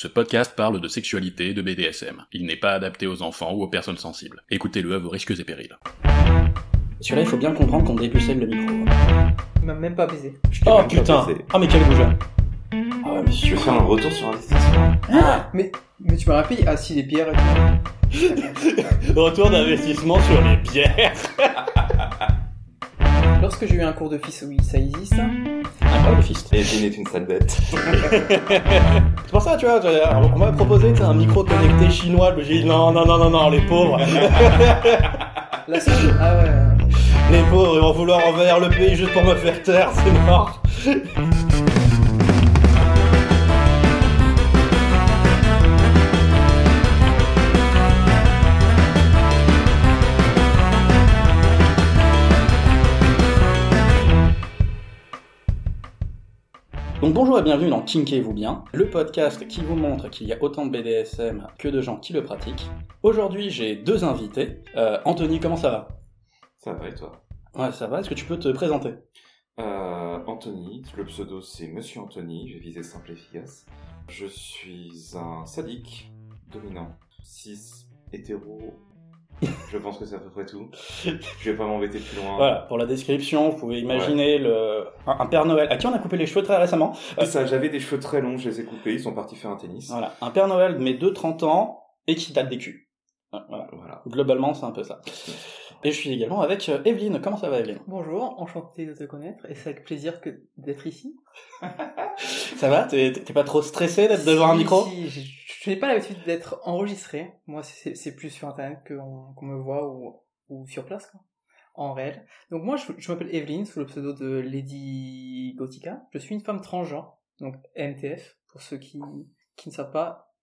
Ce podcast parle de sexualité et de BDSM. Il n'est pas adapté aux enfants ou aux personnes sensibles. Écoutez-le à vos risques et périls. Celui-là, il faut bien comprendre qu'on dépucelle le micro. Il m'a même pas baisé. Oh même pas putain baisé. Ah mais quel goujat Ah ouais, mais Tu sûr veux faire un retour sur investissement Mais, mais tu m'as rappelé, ah si, les pierres et tout. Retour d'investissement sur les bières Lorsque j'ai eu un cours de fils, oui, ça existe. Incroyable fist. Evelyne est une sale bête. C'est pour ça, tu vois, on m'a proposé un micro connecté chinois, j'ai dit non, non, non, non, non, les pauvres, La seule, ah ouais. les pauvres, ils vont vouloir envahir le pays juste pour me faire taire, c'est mort. Donc bonjour et bienvenue dans Kinkez-vous bien, le podcast qui vous montre qu'il y a autant de BDSM que de gens qui le pratiquent. Aujourd'hui j'ai deux invités. Euh, Anthony, comment ça va? Ça va et toi? Ouais, ça va, est-ce que tu peux te présenter? Euh, Anthony, le pseudo c'est Monsieur Anthony, j'ai visé simple et efficace. Je suis un sadique, dominant, cis, hétéro. Je pense que c'est à peu près tout. Je vais pas m'embêter plus loin. Voilà, pour la description, vous pouvez imaginer le... un, un Père Noël à qui on a coupé les cheveux très récemment. C'est ça, j'avais des cheveux très longs, je les ai coupés, ils sont partis faire un tennis. Voilà, un Père Noël mais de 30 ans et qui date des culs. Voilà, Voilà. globalement c'est un peu ça. Et je suis également avec euh, Evelyne, comment ça va Evelyne? Bonjour, enchanté de te connaître, et c'est avec plaisir que d'être ici. Ça va? T'es pas trop stressé d'être devant un micro? si, n'ai pas l'habitude d'être enregistré. Moi, c'est plus sur Internet qu'on me voit ou, sur place. En réel. Donc moi, je, m'appelle Evelyne, sous le pseudo de Lady Gothica. Je suis une femme transgenre, donc MTF, pour ceux qui, ne savent pas.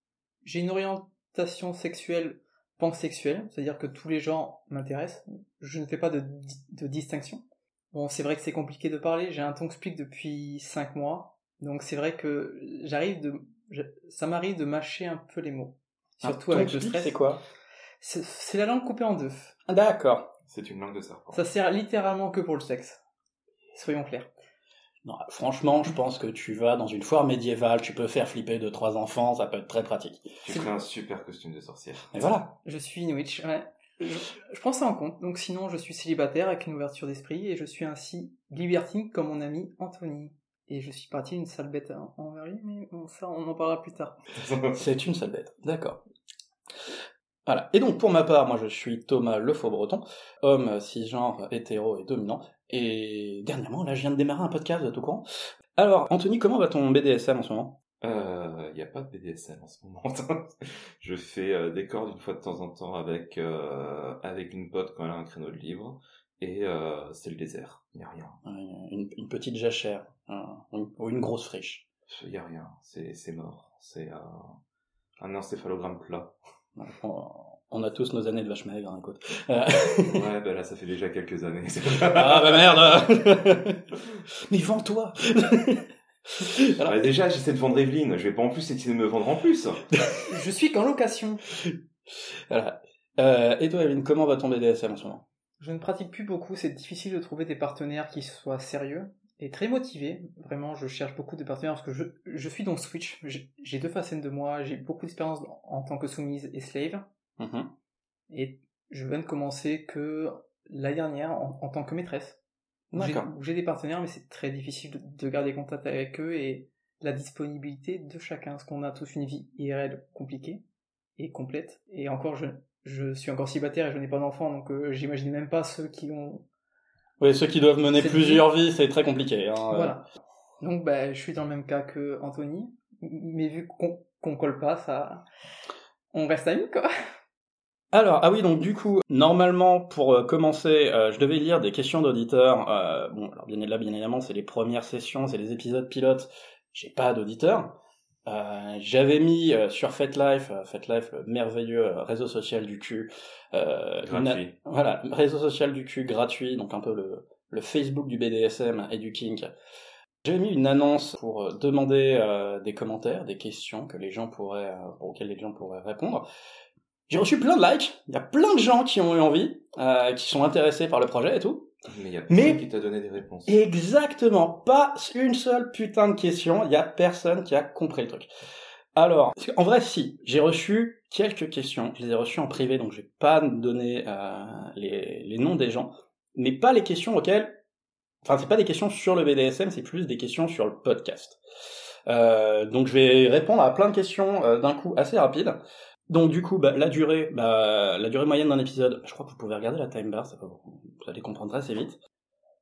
J'ai une orientation sexuelle pansexuelle, c'est-à-dire que tous les genres m'intéressent. Je ne fais pas de, di- de distinction. Bon, c'est vrai que c'est compliqué de parler. J'ai un tongue speak depuis 5 mois. Donc c'est vrai que j'arrive de... je- ça m'arrive de mâcher un peu les mots. Surtout Un avec le stress. C'est quoi? C'est c'est la langue coupée en deux. Ah, D'accord. C'est une langue de serpent. Ça sert littéralement que pour le sexe. Soyons clairs. Non, franchement, je pense que tu vas dans une foire médiévale, tu peux faire flipper deux trois enfants, ça peut être très pratique. Tu ferais un super costume de sorcière. Et voilà. Je suis une witch, ouais. Je, je prends ça en compte. Donc sinon, je suis célibataire avec une ouverture d'esprit et je suis ainsi libertine comme mon ami Anthony. Et je suis parti une sale bête en- envers lui, mais bon, ça, on en parlera plus tard. C'est une sale bête. D'accord. Voilà. Et donc pour ma part, moi je suis Thomas Le Faux-Breton, homme cisgenre, hétéro et dominant. Et dernièrement, là je viens de démarrer un podcast, vous êtes au courant Alors, Anthony, comment va ton BDSM en ce moment? Euh, y a pas de BDSM en ce moment. je fais euh, des cordes une fois de temps en temps avec euh, avec une pote quand elle a un créneau de libre et euh, c'est le désert. Y a rien. Euh, une, une petite jachère, un- ou une grosse friche. Y a rien. C'est c'est mort. C'est euh, un encéphalogramme plat. On, on a tous nos années de vache maigre, hein, écoute. Euh, Ouais, bah là ça fait déjà quelques années. ah bah merde Mais vends-toi Alors, Bah, déjà j'essaie de vendre Evelyne. Je vais pas en plus essayer de me vendre en plus. Je suis qu'en location. Voilà. Euh, et toi, Evelyne, comment va ton BDSM en ce moment? Je ne pratique plus beaucoup, c'est difficile de trouver des partenaires qui soient sérieux et très motivés. Vraiment, je cherche beaucoup de partenaires parce que je, je suis dans Switch. J'ai deux facettes de moi, j'ai beaucoup d'expérience en tant que soumise et slave. Mhm. Et je viens de commencer que l'année dernière en, en tant que maîtresse. J'ai- D'accord. où J'ai des partenaires, mais c'est très difficile de, de garder contact avec eux et la disponibilité de chacun. Parce qu'on a tous une vie IRL compliquée et complète. Et encore, je, je suis encore célibataire et je n'ai pas d'enfant, donc euh, j'imagine même pas ceux qui ont... Oui, ceux qui doivent mener plusieurs vies, c'est très compliqué. Hein. euh. Voilà. Donc bah, je suis dans le même cas que Anthony, mais vu qu'on qu'on colle pas, ça... On reste amis, quoi. Alors, ah oui, donc du coup, normalement, pour euh, commencer, euh, je devais lire des questions d'auditeurs. Euh, bon, alors bien évidemment, bien évidemment, c'est les premières sessions, c'est les épisodes pilotes. J'ai pas d'auditeurs. Euh, J'avais mis euh, sur FetLife, euh, FetLife, le merveilleux euh, réseau social du cul, euh, une- Gratuit. voilà, réseau social du cul gratuit, donc un peu le, le Facebook du BDSM et du kink. J'avais mis une annonce pour euh, demander euh, des commentaires, des questions que les gens pourraient, euh, auxquelles les gens pourraient répondre. J'ai reçu plein de likes, il y a plein de gens qui ont eu envie, euh, qui sont intéressés par le projet et tout. Mais y a Mais- personne qui t'a donné des réponses. Exactement, pas une seule putain de question, il y a personne qui a compris le truc. Alors, en vrai, si. J'ai reçu quelques questions. Je les ai reçues en privé, donc je vais pas donner euh, les, les noms des gens. Mais pas les questions auxquelles... Enfin, c'est pas des questions sur le BDSM, c'est plus des questions sur le podcast. Euh, donc je vais répondre à plein de questions euh, d'un coup assez rapide. Donc du coup, bah, la durée, bah, la durée moyenne d'un épisode, je crois que vous pouvez regarder la time bar, ça vous allez comprendre assez vite.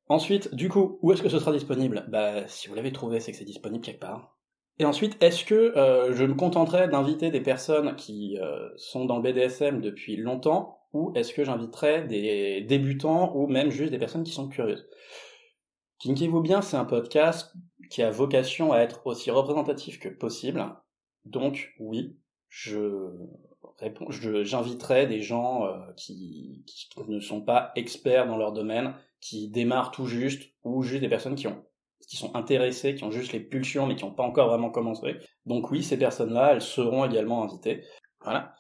Ensuite, du coup, où est-ce que ce sera disponible? Bah, si vous l'avez trouvé, c'est que c'est disponible quelque part. Et ensuite, est-ce que euh, je me contenterai d'inviter des personnes qui euh, sont dans le BDSM depuis longtemps, ou est-ce que j'inviterai des débutants, ou même juste des personnes qui sont curieuses? Kinky-vous bien, c'est un podcast qui a vocation à être aussi représentatif que possible. Donc, oui, je réponds, j'inviterai des gens euh, qui, qui ne sont pas experts dans leur domaine, qui démarrent tout juste, ou juste des personnes qui ont qui sont intéressés, qui ont juste les pulsions, mais qui n'ont pas encore vraiment commencé. Donc oui, ces personnes-là, elles seront également invitées. Voilà.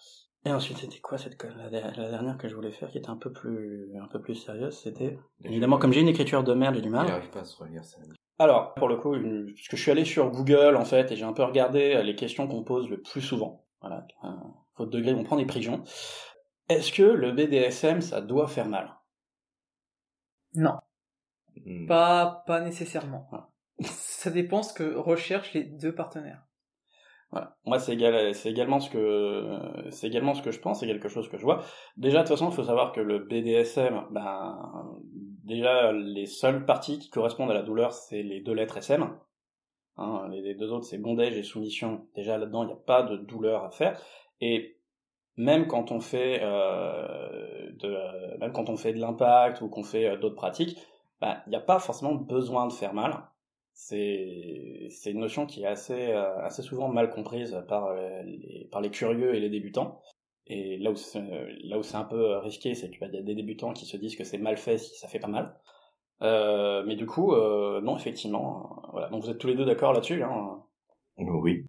Et ensuite, c'était quoi cette la, la, dernière que je voulais faire, qui était un peu plus un peu plus sérieuse, c'était évidemment comme j'ai une écriture de merde, j'ai du mal. Il pas à se relire ça. Alors, pour le coup, parce que je suis allé sur Google en fait et j'ai un peu regardé les questions qu'on pose le plus souvent. Voilà, faute de degré, on prend des prisions. Est-ce que le BDSM, ça doit faire mal? Non. Hmm. Pas, pas nécessairement. Ça dépend ce que recherchent les deux partenaires. Voilà. Moi, c'est égal, c'est également ce que, c'est également ce que je pense, c'est quelque chose que je vois. Déjà, de toute façon, il faut savoir que le BDSM, ben, déjà, les seules parties qui correspondent à la douleur, c'est les deux lettres SM. Hein, les deux autres, c'est bondage et soumission. Déjà, là-dedans, il n'y a pas de douleur à faire. Et même quand on fait, euh, de, même quand on fait de l'impact ou qu'on fait euh, d'autres pratiques, bah, il n'y a pas forcément besoin de faire mal. C'est une notion qui est assez euh, assez souvent mal comprise par euh, les par les curieux et les débutants. Et là où c'est, là où c'est un peu risqué, c'est qu'il y a des débutants qui se disent que c'est mal fait si ça fait pas mal. Euh, mais du coup, euh, non, effectivement, voilà. Donc vous êtes tous les deux d'accord là-dessus, hein Oui.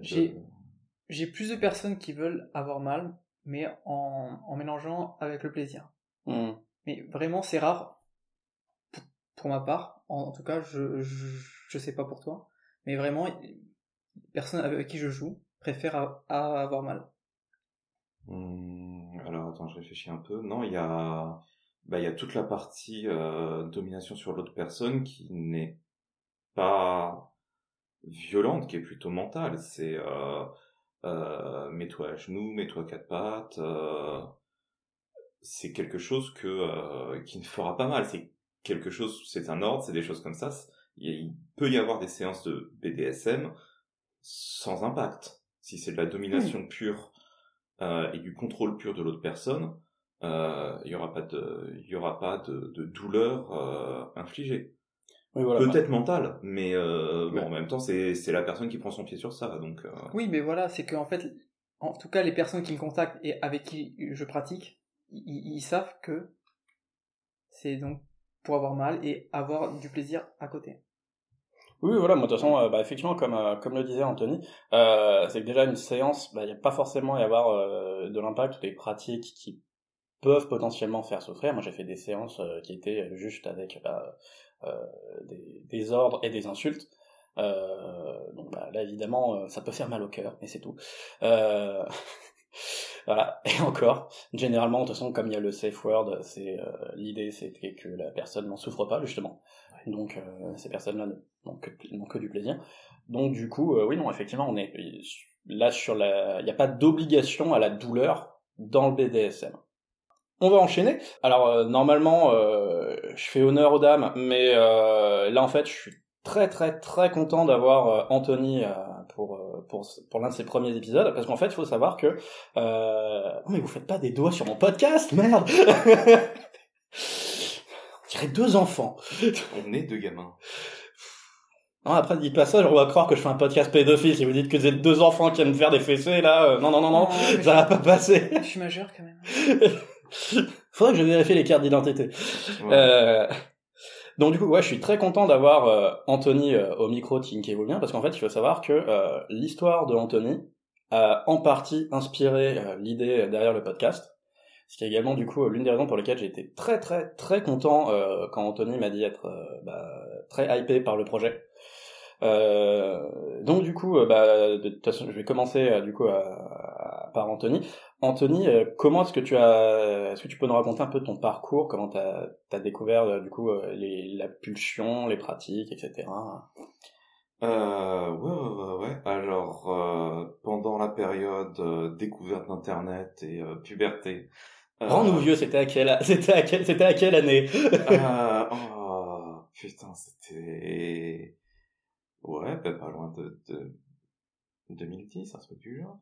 J'ai j'ai plus de personnes qui veulent avoir mal, mais en, en mélangeant avec le plaisir. Mmh. Mais vraiment, c'est rare pour ma part, en, tout cas, je, je, sais pas pour toi, mais vraiment, personne avec qui je joue préfère à, avoir mal. Hmm, alors attends, je réfléchis un peu. Non, il y a, bah, il y a toute la partie euh, domination sur l'autre personne qui n'est pas violente, qui est plutôt mentale. C'est euh, euh, mets-toi à genoux, mets-toi quatre pattes. Euh, c'est quelque chose que euh, qui ne fera pas mal. C'est quelque chose, c'est un ordre, c'est des choses comme ça. Il peut y avoir des séances de BDSM sans impact. Si c'est de la domination pure euh, et du contrôle pur de l'autre personne, il y aura pas de, il y aura pas de, de douleur euh, infligée. Peut-être mentale, mais euh, bon, en même temps, c'est c'est la personne qui prend son pied sur ça, donc. Euh. Oui, mais voilà, c'est que en fait, en tout cas, les personnes qui me contactent et avec qui je pratique, ils savent que c'est donc pour avoir mal et avoir du plaisir à côté. Oui, voilà, moi de toute façon, euh, bah, effectivement, comme, euh, comme le disait Anthony, euh, c'est que déjà une séance, bah, il n'y a pas forcément y avoir euh, de l'impact des pratiques qui peuvent potentiellement faire souffrir. Moi j'ai fait des séances qui étaient juste avec bah, des, des, ordres et des insultes. donc bah, là évidemment, ça peut faire mal au cœur, mais c'est tout. Voilà, et encore, généralement, de toute façon, comme il y a le safe word, c'est euh, l'idée c'était que la personne n'en souffre pas, justement. Donc, euh, ces personnes-là n'ont que, que, du plaisir. Donc, du coup, euh, oui, non, effectivement, on est là sur la... Il n'y a pas d'obligation à la douleur dans le BDSM. On va enchaîner. Alors, normalement, je fais honneur aux dames, mais là, en fait, je suis très très très content d'avoir Anthony pour, euh, pour, pour l'un de ses premiers épisodes, parce qu'en fait, il faut savoir que... Euh... Oh, mais vous faites pas des doigts sur mon podcast, merde On dirait deux enfants. On est deux gamins. Non, après, dites pas ça, on va croire que je fais un podcast pédophile. Si vous dites que vous êtes deux enfants qui aiment faire des fessées, là, euh, non, non, non, non, ça va pas passer. Je suis majeur, quand même. Faudrait que je vérifie les cartes d'identité. Euh, donc du coup, ouais, je suis très content d'avoir euh, Anthony euh, au micro Tinkez-vous bien, parce qu'en fait, il faut savoir que euh, l'histoire de Anthony a en partie inspiré l'idée derrière le podcast. Ce qui est également du coup l'une des raisons pour lesquelles j'ai été très très très content quand Anthony m'a dit être bah, très hypé par le projet. Donc du coup, bah, de toute façon, je vais commencer du coup à- à- par Anthony. Anthony, euh, comment est-ce que tu as, est-ce que tu peux nous raconter un peu ton parcours, comment tu as, découvert euh, du coup euh, les, la pulsion, les pratiques, etc. Euh, ouais, ouais, ouais, ouais. Alors, euh, pendant la période euh, découverte d'Internet et euh, puberté... Rends-nous vieux, c'était à quelle, c'était à quelle, c'était à quelle année? Euh, oh, putain, c'était... Ouais, bah, pas loin de, de 2010, un truc du genre.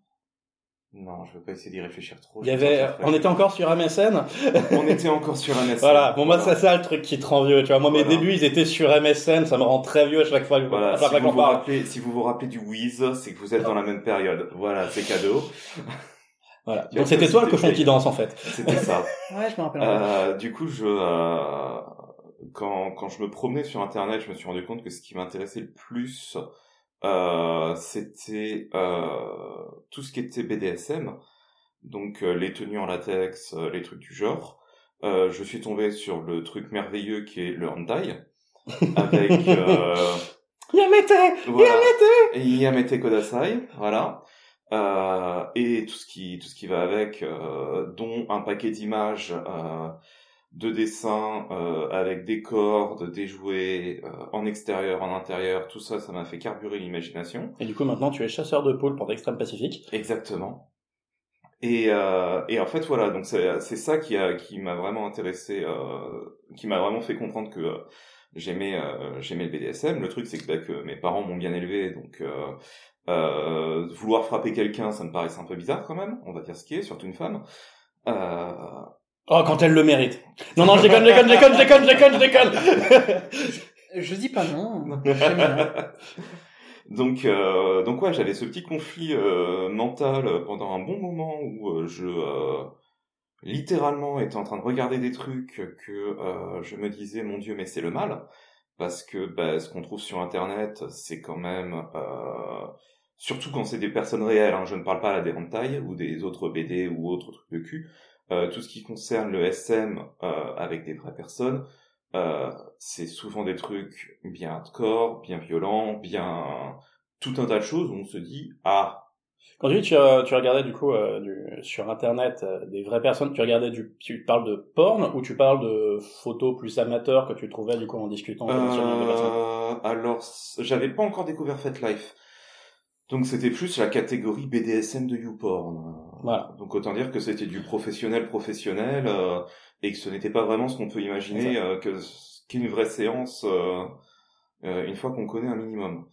Non, je veux pas essayer d'y réfléchir trop. Il y avait, on était encore sur MSN. On était encore sur MSN. Voilà, bon moi c'est ça le truc qui te rend vieux, tu vois. Moi mes Voilà. débuts ils étaient sur MSN, ça me rend très vieux à chaque fois, Voilà, à chaque si fois vous, vous rappelez, si vous vous rappelez du Wiz, c'est que vous êtes dans la même période. Voilà, c'est cadeau. Voilà. Donc c'était toi le cochon qui danse en fait. C'était ça. Ouais, je me rappelle. Euh, du coup, je, euh, quand, quand je me promenais sur Internet, je me suis rendu compte que ce qui m'intéressait le plus, euh, c'était euh, tout ce qui était BDSM, donc euh, les tenues en latex, euh, les trucs du genre. Euh, je suis tombé sur le truc merveilleux qui est le hentai, avec euh, Yamete voilà, Yamete Yamete Kodasai, voilà. Euh, et tout ce qui tout ce qui va avec, euh, dont un paquet d'images, euh, de dessins euh, avec des cordes, des jouets euh, en extérieur, en intérieur, tout ça, ça m'a fait carburer l'imagination. Et du coup maintenant tu es chasseur de poules pour l'extrême Pacifique. Exactement. Et, euh, et en fait voilà, donc c'est ça qui a qui m'a vraiment intéressé, euh, qui m'a vraiment fait comprendre que j'aimais euh, j'aimais le BDSM. Le truc c'est que, bah, que mes parents m'ont bien élevé, donc euh, euh, vouloir frapper quelqu'un, ça me paraissait un peu bizarre quand même. On va dire ce qui est, surtout une femme. Euh, Oh quand elle le mérite. Non non je déconne, je déconne, je déconne, je déconne, je déconne, je déconne. Je dis pas non. Donc, euh, donc ouais, j'avais ce petit conflit euh, mental pendant un bon moment où euh, je euh, littéralement étais en train de regarder des trucs que euh, je me disais mon Dieu mais c'est le mal parce que bah, ce qu'on trouve sur internet c'est quand même euh, surtout quand c'est des personnes réelles. Hein, je ne parle pas là des hentai ou des autres BD ou autres trucs de cul. Euh, tout ce qui concerne le SM euh, avec des vraies personnes, euh, c'est souvent des trucs bien hardcore, bien violents, bien tout un tas de choses où on se dit ah. Quand tu dis tu, tu regardais du coup euh, du, sur internet euh, des vraies personnes, tu regardais du, tu parles de porn ou tu parles de photos plus amateurs que tu trouvais du coup en discutant personnes? Euh, alors j'avais pas encore découvert FetLife. Donc c'était plus la catégorie BDSM de YouPorn. Voilà. Donc autant dire que c'était du professionnel professionnel euh, et que ce n'était pas vraiment ce qu'on peut imaginer euh, que ce qu'est une vraie séance euh, euh, une fois qu'on connaît un minimum.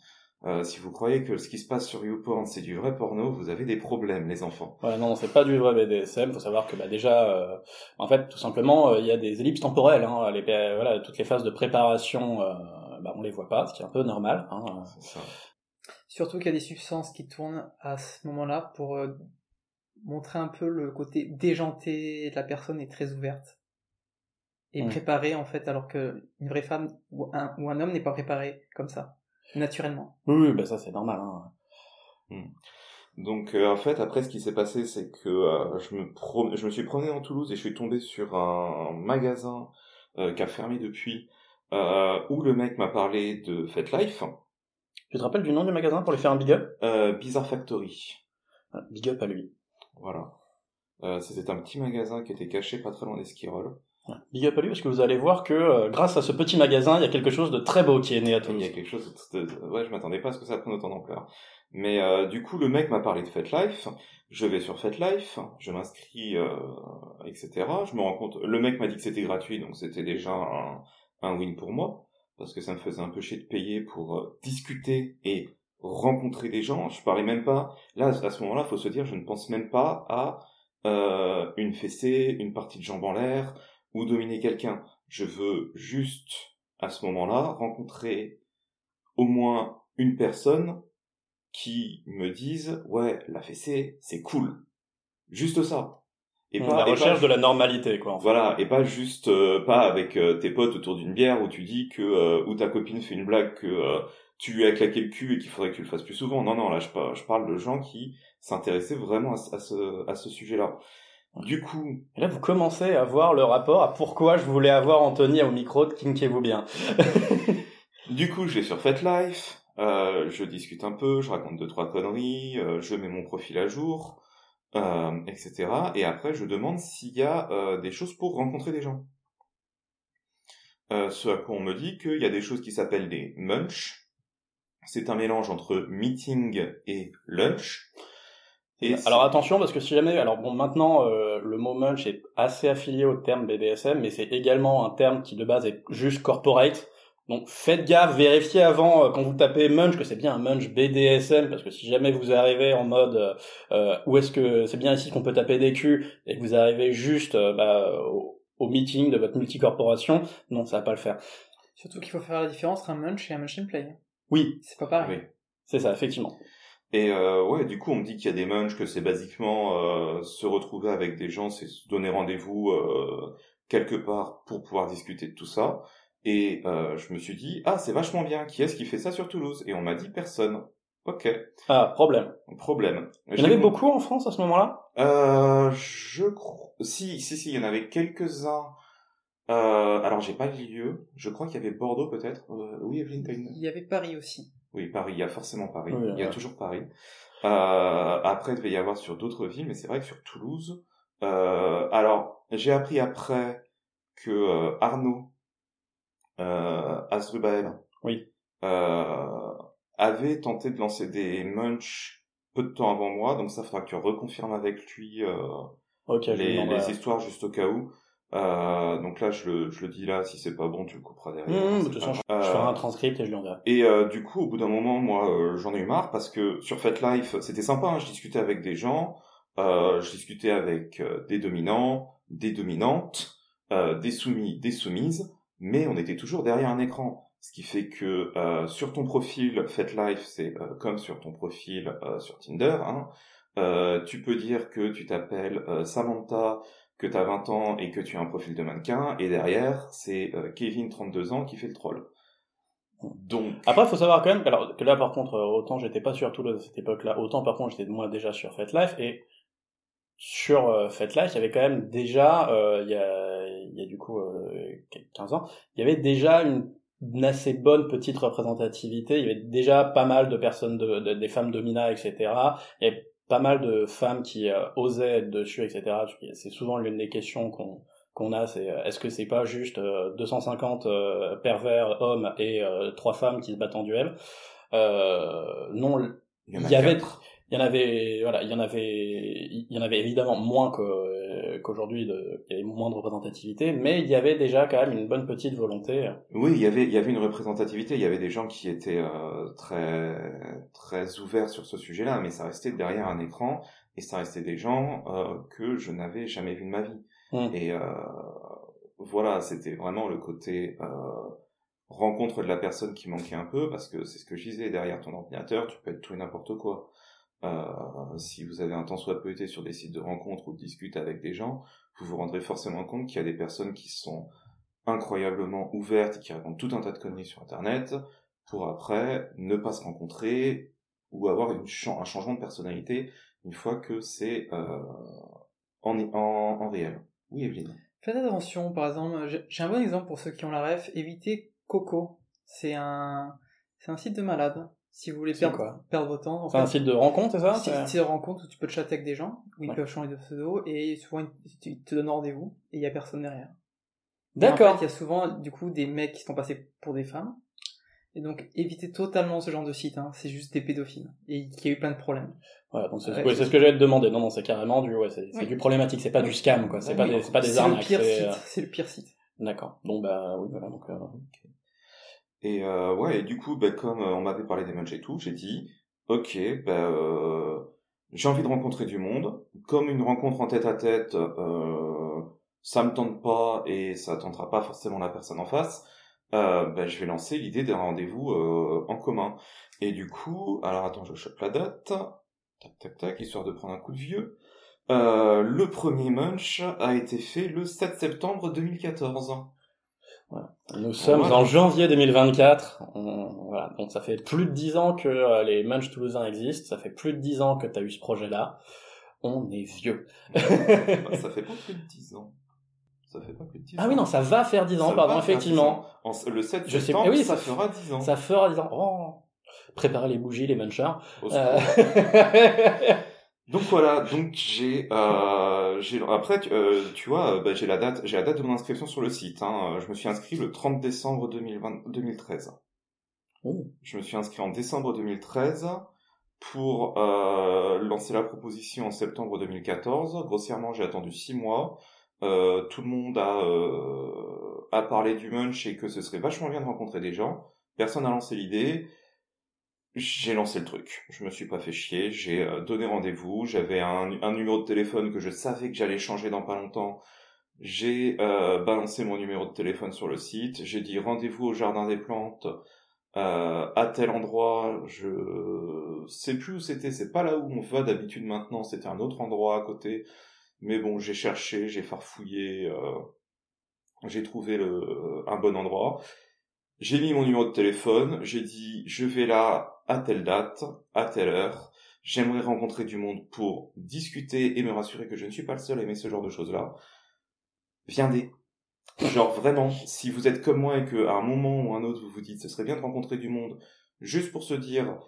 Euh, si vous croyez que ce qui se passe sur YouPorn c'est du vrai porno, vous avez des problèmes les enfants. Ouais, non, c'est pas du vrai BDSM. Faut savoir que bah, déjà, euh, en fait, tout simplement, il y a des ellipses temporelles. Hein, les, voilà, toutes les phases de préparation, euh, bah, on les voit pas, ce qui est un peu normal. Hein. C'est ça. Surtout qu'il y a des substances qui tournent à ce moment-là pour euh, montrer un peu le côté déjanté de la personne est très ouverte et préparée en fait, alors que une vraie femme ou un, ou un homme n'est pas préparé comme ça, naturellement. Oui, oui, bah ça c'est normal. Hein. Donc euh, en fait après ce qui s'est passé c'est que euh, je me pro- je me suis promené en Toulouse et je suis tombé sur un magasin euh, qui a fermé depuis euh, où le mec m'a parlé de FetLife, Tu te rappelles du nom du magasin pour lui faire un big up? Euh, Bizarre Factory. Ah, Big up à lui. Voilà. Euh, c'était un petit magasin qui était caché pas très loin d'Esquirol. Ouais, Big up à lui parce que vous allez voir que euh, grâce à ce petit magasin, il y a quelque chose de très beau qui est né à Il Toulouse. y a quelque chose de... Ouais, je m'attendais pas à ce que ça prenne autant d'ampleur. Mais du coup, le mec m'a parlé de FetLife. Je vais sur FetLife, je m'inscris, etc. Je me rends compte... Le mec m'a dit que c'était gratuit, donc c'était déjà un, un win pour moi. Parce que ça me faisait un peu chier de payer pour euh, discuter et rencontrer des gens. Je parlais même pas... Là, à ce moment-là, faut se dire, je ne pense même pas à euh, une fessée, une partie de jambe en l'air, ou dominer quelqu'un. Je veux juste, à ce moment-là, rencontrer au moins une personne qui me dise ouais la fessée c'est cool juste ça et la et pas- recherche de la normalité, quoi. En fait. voilà et pas juste euh, pas avec euh, tes potes autour d'une bière où tu dis que euh, où ta copine fait une blague que euh, tu lui as claqué le cul et qu'il faudrait que tu le fasses plus souvent non non là je, par- je parle de gens qui s'intéressaient vraiment à, ce- à ce à ce sujet là du coup Et là, vous commencez à voir le rapport à pourquoi je voulais avoir Anthony au micro de Kinkez-vous bien. Du coup, je vais sur FetLife, Euh, je discute un peu, je raconte deux trois conneries, euh, je mets mon profil à jour, euh, etc. Et après, je demande s'il y a euh, des choses pour rencontrer des gens. Euh, ce à quoi on me dit qu'il y a des choses qui s'appellent des munch. C'est un mélange entre meeting et lunch. Et Alors attention parce que si jamais, alors bon maintenant euh, le mot munch est assez affilié au terme BDSM, mais c'est également un terme qui de base est juste corporate. Donc faites gaffe, vérifiez avant euh, quand vous tapez munch que c'est bien un munch BDSM parce que si jamais vous arrivez en mode euh, euh, où est-ce que c'est bien ici qu'on peut taper des culs et que vous arrivez juste euh, bah, au, au meeting de votre multicorporation, non ça va pas le faire. Surtout qu'il faut faire la différence entre un munch et un munch and play. Oui, C'est pas pareil. Oui. c'est ça effectivement. Et euh, ouais, du coup, on me dit qu'il y a des munchs, que c'est basiquement euh, se retrouver avec des gens, c'est se donner rendez-vous euh, quelque part pour pouvoir discuter de tout ça. Et euh, je me suis dit, ah, c'est vachement bien, qui est-ce qui fait ça sur Toulouse? Et on m'a dit personne. Ok, Ah problème. problème. Il y en avait beaucoup en France à ce moment-là? Euh, je crois... Si, si, si, il y en avait quelques-uns. Euh, alors, j'ai pas le lieu. Je crois qu'il y avait Bordeaux, peut-être. Euh, oui, Evelyne, t'as une... Il y avait Paris aussi. Oui, Paris, il y a forcément Paris. Oui, il y a ouais. toujours Paris. Euh, après, il devait y avoir sur d'autres villes, mais c'est vrai que sur Toulouse. Euh, alors, j'ai appris après que euh, Arnaud euh, Asdrubal Oui. euh, avait tenté de lancer des munch peu de temps avant moi, donc ça faudra que tu reconfirmes avec lui euh, les, histoires juste au cas où. Euh, donc là, je le, je le dis là, si c'est pas bon, tu le couperas derrière. Mmh, de toute façon, je, Euh, ferai un transcript et je lui enverrai. et euh, du coup, au bout d'un moment, moi, euh, j'en ai eu marre parce que sur FetLife, c'était sympa. hein, je discutais avec des gens, euh, je discutais avec euh, des dominants, des dominantes, euh, des soumis, des soumises, mais on était toujours derrière un écran. Ce qui fait que euh, sur ton profil FetLife, c'est euh, comme sur ton profil euh, sur Tinder. Hein, tu peux dire que tu t'appelles Samantha, que tu as 20 ans et que tu as un profil de mannequin, et derrière, c'est Kevin, 32 ans, qui fait le troll. Donc, Après, faut savoir quand même alors, que là, par contre, autant j'étais pas sur Toulouse à cette époque-là, autant par contre j'étais moi déjà sur FetLife, et sur FetLife, il y avait quand même déjà, il y, a, il du coup 15 ans, il y avait déjà une, une assez bonne petite représentativité, il y avait déjà pas mal de personnes, de, de- des femmes domina, etc. Il y avait pas mal de femmes qui euh, osaient être dessus, etc. C'est souvent l'une des questions qu'on qu'on a, c'est euh, est-ce que c'est pas juste euh, 250 euh, pervers hommes et euh, trois femmes qui se battent en duel? Non, il y, en a il y avait- il y en avait, voilà, il y en avait, il y en avait évidemment moins que- qu'aujourd'hui, de- il y avait moins de représentativité, mais il y avait déjà quand même une bonne petite volonté. Oui, il y avait, il y avait une représentativité, il y avait des gens qui étaient euh, très, très ouverts sur ce sujet-là, mais ça restait derrière un écran, et ça restait des gens euh, que je n'avais jamais vus de ma vie. Mm. Et euh, voilà, c'était vraiment le côté euh, rencontre de la personne qui manquait un peu, parce que c'est ce que je disais, derrière ton ordinateur, tu peux être tout et n'importe quoi. Euh, si vous avez un temps soit peu été sur des sites de rencontres ou de discute avec des gens, vous vous rendrez forcément compte qu'il y a des personnes qui sont incroyablement ouvertes et qui racontent tout un tas de conneries sur Internet pour après ne pas se rencontrer ou avoir un changement de personnalité une fois que c'est euh, en, en, en réel. Oui, Evelyne. Faites attention, par exemple, j'ai j'ai un bon exemple pour ceux qui ont la ref, évitez Coco. C'est un, c'est un site de malade. Si vous voulez perdre, quoi perdre votre temps, C'est un site de rencontre, c'est ça c'est un site de rencontre où tu peux te chatter avec des gens, où ils Ouais. peuvent changer de pseudo, et souvent ils ils te donnent rendez-vous, et il y a personne derrière. Et En D'accord. fait, il y a souvent, du coup, des mecs qui sont passés pour des femmes. Et donc, évitez totalement ce genre de site, hein. C'est juste des pédophiles. Et qui a eu plein de problèmes. Voilà, donc c'est Ouais. ce que j'allais te demander. Non, non, c'est carrément du, ouais, c'est Oui. du problématique. C'est pas du scam, quoi. C'est Oui, pas des, pas des C'est le arnaques. pire c'est, site. euh, C'est le pire site. D'accord. Bon bah oui, voilà. Donc euh, Et euh, ouais, et du coup, bah, comme euh, on m'avait parlé des matchs et tout, j'ai dit, ok, bah, euh, j'ai envie de rencontrer du monde. Comme une rencontre en tête à tête, euh, ça me tente pas et ça tentera pas forcément la personne en face. Euh, bah, je vais lancer l'idée d'un rendez-vous euh, en commun. Et du coup, alors attends, je chope la date. Tac, tac, tac, histoire de prendre un coup de vieux. Le premier munch a été fait le 7 septembre 2014. Nous sommes Voilà. en janvier 2024. On- voilà. Donc ça fait plus de 10 ans que euh, les Munch toulousains existent. Ça fait plus de 10 ans que tu as eu ce projet-là. On est vieux. Ça fait pas plus de 10 ans. Ça fait pas plus de 10 ans. Ah oui, non, ça va faire 10 ans, Ça pardon, effectivement. 10 ans. En- le 7 Je sais- septembre, eh oui, ça, ça- fera 10 ans. Ça fera 10 ans. Oh. préparer les bougies, les munchers. Au Euh. Donc voilà, donc j'ai, euh, j'ai après tu, euh, vois, euh, bah, j'ai la date, j'ai la date de mon inscription sur le site. Hein. Je me suis inscrit le 30 décembre 2020, 2013. Oh. Je me suis inscrit en décembre 2013 pour euh, lancer la proposition en septembre 2014. Grossièrement, j'ai attendu six mois. Euh, tout le monde a, euh, a parlé du munch et que ce serait vachement bien de rencontrer des gens. Personne n'a lancé l'idée. J'ai lancé le truc. Je me suis pas fait chier. J'ai euh, donné rendez-vous. J'avais un, un numéro de téléphone que je savais que j'allais changer dans pas longtemps. J'ai euh, balancé mon numéro de téléphone sur le site. J'ai dit rendez-vous au jardin des plantes euh, à tel endroit. Je sais plus où c'était. C'est pas là où on va d'habitude maintenant. C'était un autre endroit à côté. Mais bon, j'ai cherché, j'ai farfouillé. euh, j'ai trouvé le, un bon endroit. J'ai mis mon numéro de téléphone, j'ai dit je vais là à telle date, à telle heure, j'aimerais rencontrer du monde pour discuter et me rassurer que je ne suis pas le seul à aimer ce genre de choses-là. Viendez. Genre vraiment, si vous êtes comme moi et que à un moment ou un autre vous vous dites ce serait bien de rencontrer du monde, juste pour se dire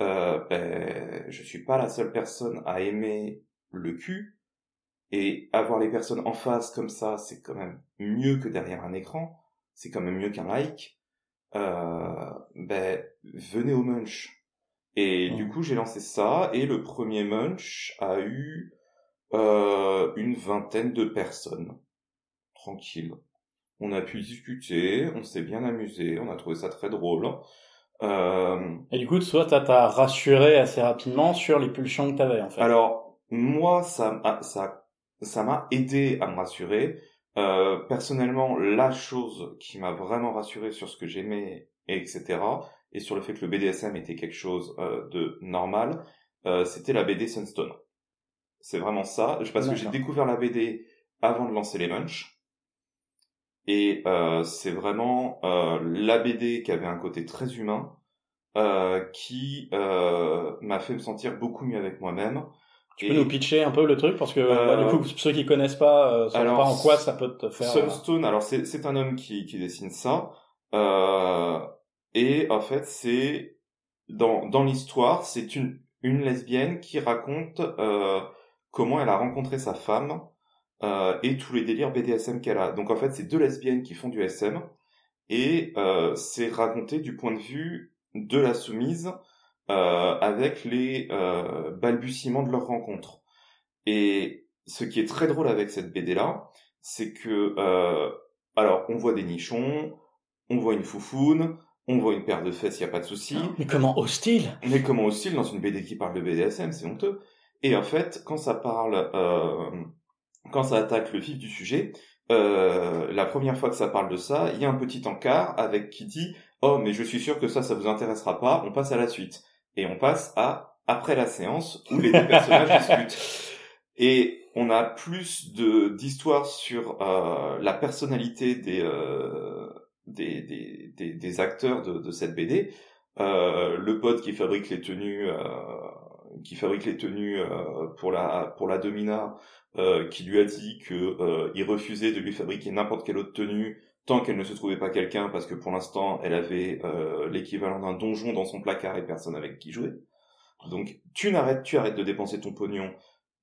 euh, ben, je suis pas la seule personne à aimer le cul, et avoir les personnes en face comme ça, c'est quand même mieux que derrière un écran, c'est quand même mieux qu'un like. Euh, ben, venez au munch. Et Mhm. du coup, j'ai lancé ça, et le premier munch a eu euh, une vingtaine de personnes. Tranquille. On a pu discuter, on s'est bien amusé, on a trouvé ça très drôle. Euh, Et du coup, soit t'as t'as rassuré assez rapidement sur les pulsions que t'avais, en fait. Alors, moi, ça, m'a- ça, ça m'a aidé à me rassurer. Euh, personnellement, la chose qui m'a vraiment rassuré sur ce que j'aimais, etc., et sur le fait que le BDSM était quelque chose euh, de normal, euh, c'était la BD Sunstone. C'est vraiment ça, parce que j'ai découvert la BD avant de lancer les munch. Et c'est vraiment la BD qui avait un côté très humain, qui m'a fait me sentir beaucoup mieux avec moi-même. Tu peux nous pitcher un peu le truc parce que Euh, du coup ceux qui connaissent pas euh, savent pas en quoi ça peut te faire. euh, Sunstone, alors c'est un homme qui, qui dessine ça, euh, et en fait c'est dans dans l'histoire c'est une une lesbienne qui raconte comment elle a rencontré sa femme et tous les délires BDSM qu'elle a. Donc en fait c'est deux lesbiennes qui font du SM et c'est raconté du point de vue de la soumise avec les euh, balbutiements de leur rencontre. Et ce qui est très drôle avec cette BD là, c'est que euh, alors on voit des nichons, on voit une foufoune, on voit une paire de fesses, y a pas de souci. Mais comment hostile Mais comment hostile dans une BD qui parle de BDSM, c'est honteux. Et en fait, quand ça parle, euh, quand ça attaque le vif du sujet, euh, la première fois que ça parle de ça, il y a un petit encart avec qui dit "Oh, mais je suis sûr que ça, ça vous intéressera pas. On passe à la suite." Et on passe à après la séance où les deux personnages discutent. Et on a plus de d'histoires sur euh, la personnalité des, euh, des, des, des des acteurs de, de cette BD. Euh, le pote qui fabrique les tenues, euh, qui fabrique les tenues euh, pour la pour la Domina, euh, qui lui a dit que euh, il refusait de lui fabriquer n'importe quelle autre tenue tant qu'elle ne se trouvait pas quelqu'un parce que pour l'instant elle avait euh, l'équivalent d'un donjon dans son placard et personne avec qui jouer. Donc tu n'arrêtes, tu arrêtes de dépenser ton pognon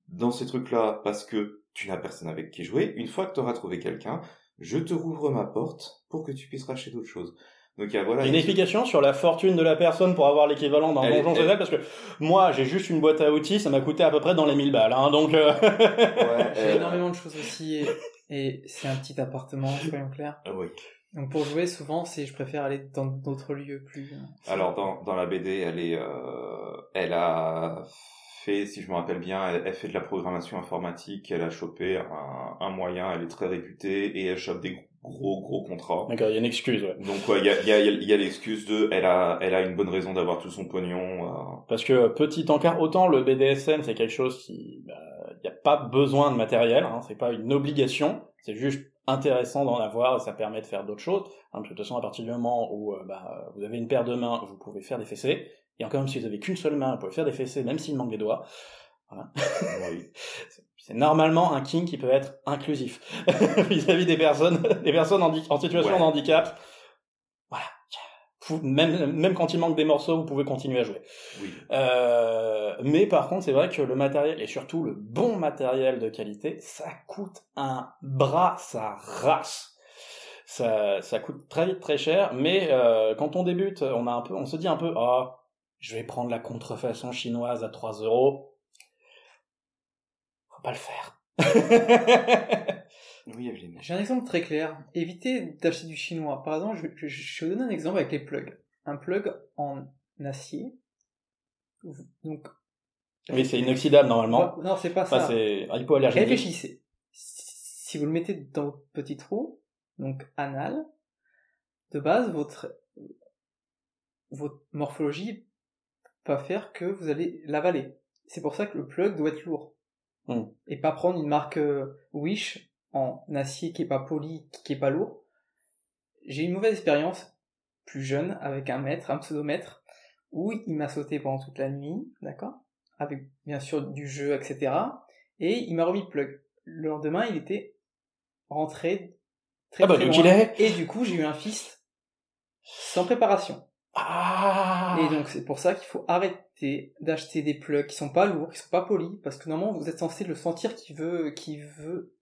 dans ces trucs-là parce que tu n'as personne avec qui jouer. Une fois que tu auras trouvé quelqu'un, je te rouvre ma porte pour que tu puisses racheter d'autres choses. Donc il y a, voilà. Une explication sur la fortune de la personne pour avoir l'équivalent d'un Elle- donjon elle- social parce que moi j'ai juste une boîte à outils, ça m'a coûté à peu près dans les 1000 balles, hein, donc. euh, Ouais, J'ai euh, énormément de choses aussi et, c'est un petit appartement, soyons clairs. ah oui. Donc pour jouer, souvent, c'est je préfère aller dans d'autres lieux plus. euh, Alors dans, dans la BD, elle est, euh, elle a fait, si je me rappelle bien, elle, elle fait de la programmation informatique. Elle a chopé un, un moyen, elle est très réputée et elle chope des gros gros contrats. D'accord, il y a une excuse, ouais. Donc ouais, il y a, il y a, il y a l'excuse de, elle a, elle a une bonne raison d'avoir tout son pognon. euh, Parce que petit encart, autant le BDSM c'est quelque chose qui, il n'y a pas besoin de matériel, hein, c'est pas une obligation, c'est juste intéressant d'en avoir et ça permet de faire d'autres choses. Hein, de toute façon, à partir du moment où euh, bah, vous avez une paire de mains, vous pouvez faire des fessées. Et encore même si vous avez qu'une seule main, vous pouvez faire des fessées même s'il manque des doigts. oui. C'est normalement un king qui peut être inclusif vis-à-vis des personnes, des personnes en, situation Ouais. de handicap. Vous- même, même quand il manque des morceaux, vous pouvez continuer à jouer. Oui. Euh, mais par contre, c'est vrai que le matériel, et surtout le bon matériel de qualité, ça coûte un bras, ça race. Ça, ça coûte très vite très cher, mais euh, quand on débute, on a un peu, on se dit un peu, ah, je vais prendre la contrefaçon chinoise à 3 euros. Faut pas le faire. Oui, Evelyne. J'ai un exemple très clair. Évitez d'acheter du chinois. Par exemple, je, je, je vais vous donner un exemple avec les plugs. Un plug en acier. Donc. oui, c'est inoxydable normalement. Non, c'est pas Enfin, ça. c'est hypoallergénique. Réfléchissez. Si vous le mettez dans votre petit trou, donc anal, de base, votre, votre morphologie va faire que vous allez l'avaler. C'est pour ça que le plug doit être lourd. Hmm. Et pas prendre une marque euh, Wish en acier qui est pas poli, qui est pas lourd. J'ai eu une mauvaise expérience, plus jeune, avec un maître, un pseudomètre, où il m'a sauté pendant toute la nuit, d'accord Avec bien sûr du jeu, etc. Et il m'a remis le plug. Le lendemain, il était rentré très Ah bah, très loin. Et du coup, j'ai eu un fist sans préparation. Ah Et donc c'est pour ça qu'il faut arrêter d'acheter des plugs qui sont pas lourds, qui sont pas polis, parce que normalement vous êtes censé le sentir qui veut, qui veut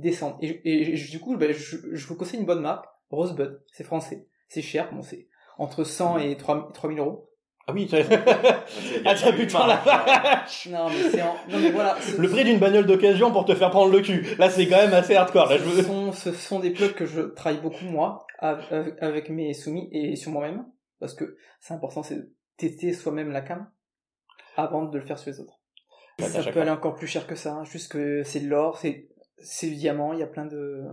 descendre. Et, et- et du coup, ben, je, je vous conseille une bonne marque, Rosebud, c'est français, c'est cher, bon c'est entre 100 et 3 3000 euros. Ah oui, Ah, tiens, putain la vache Non mais c'est en... non mais voilà. ce- Le prix d'une bagnole d'occasion pour te faire prendre le cul. Là, c'est quand même assez hardcore. Là, je ce, veux... sont, ce sont des plugs que je travaille beaucoup moi av- av- avec mes soumis et sur moi-même parce que c'est important, c'est de tester soi-même la cam avant de le faire sur les autres. À ça peut aller encore plus cher que ça, hein, juste que c'est de l'or, c'est c'est du diamant, il y a plein de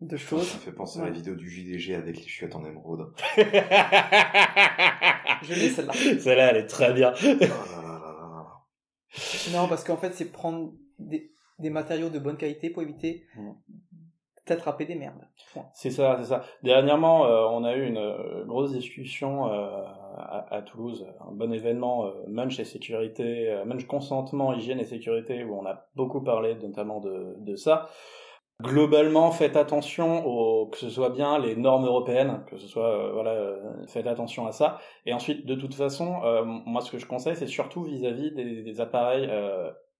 de Ça choses. me fait penser à la vidéo du JDG avec les chiottes en émeraude. Je l'ai celle-là. Celle-là, elle est très bien. Oh. Non, parce qu'en fait, c'est prendre des, des matériaux de bonne qualité pour éviter Mm. d'attraper des merdes. C'est ça, c'est ça. Dernièrement, euh, on a eu une euh, grosse discussion euh, à, Toulouse, un bon événement euh, Munch et sécurité, euh, Munch consentement, hygiène et sécurité, où on a beaucoup parlé notamment de, ça. Globalement, faites attention au, que ce soit bien les normes européennes, que ce soit euh, voilà, faites attention à ça. Et ensuite, de toute façon, moi ce que je conseille, c'est surtout vis-à-vis des, des appareils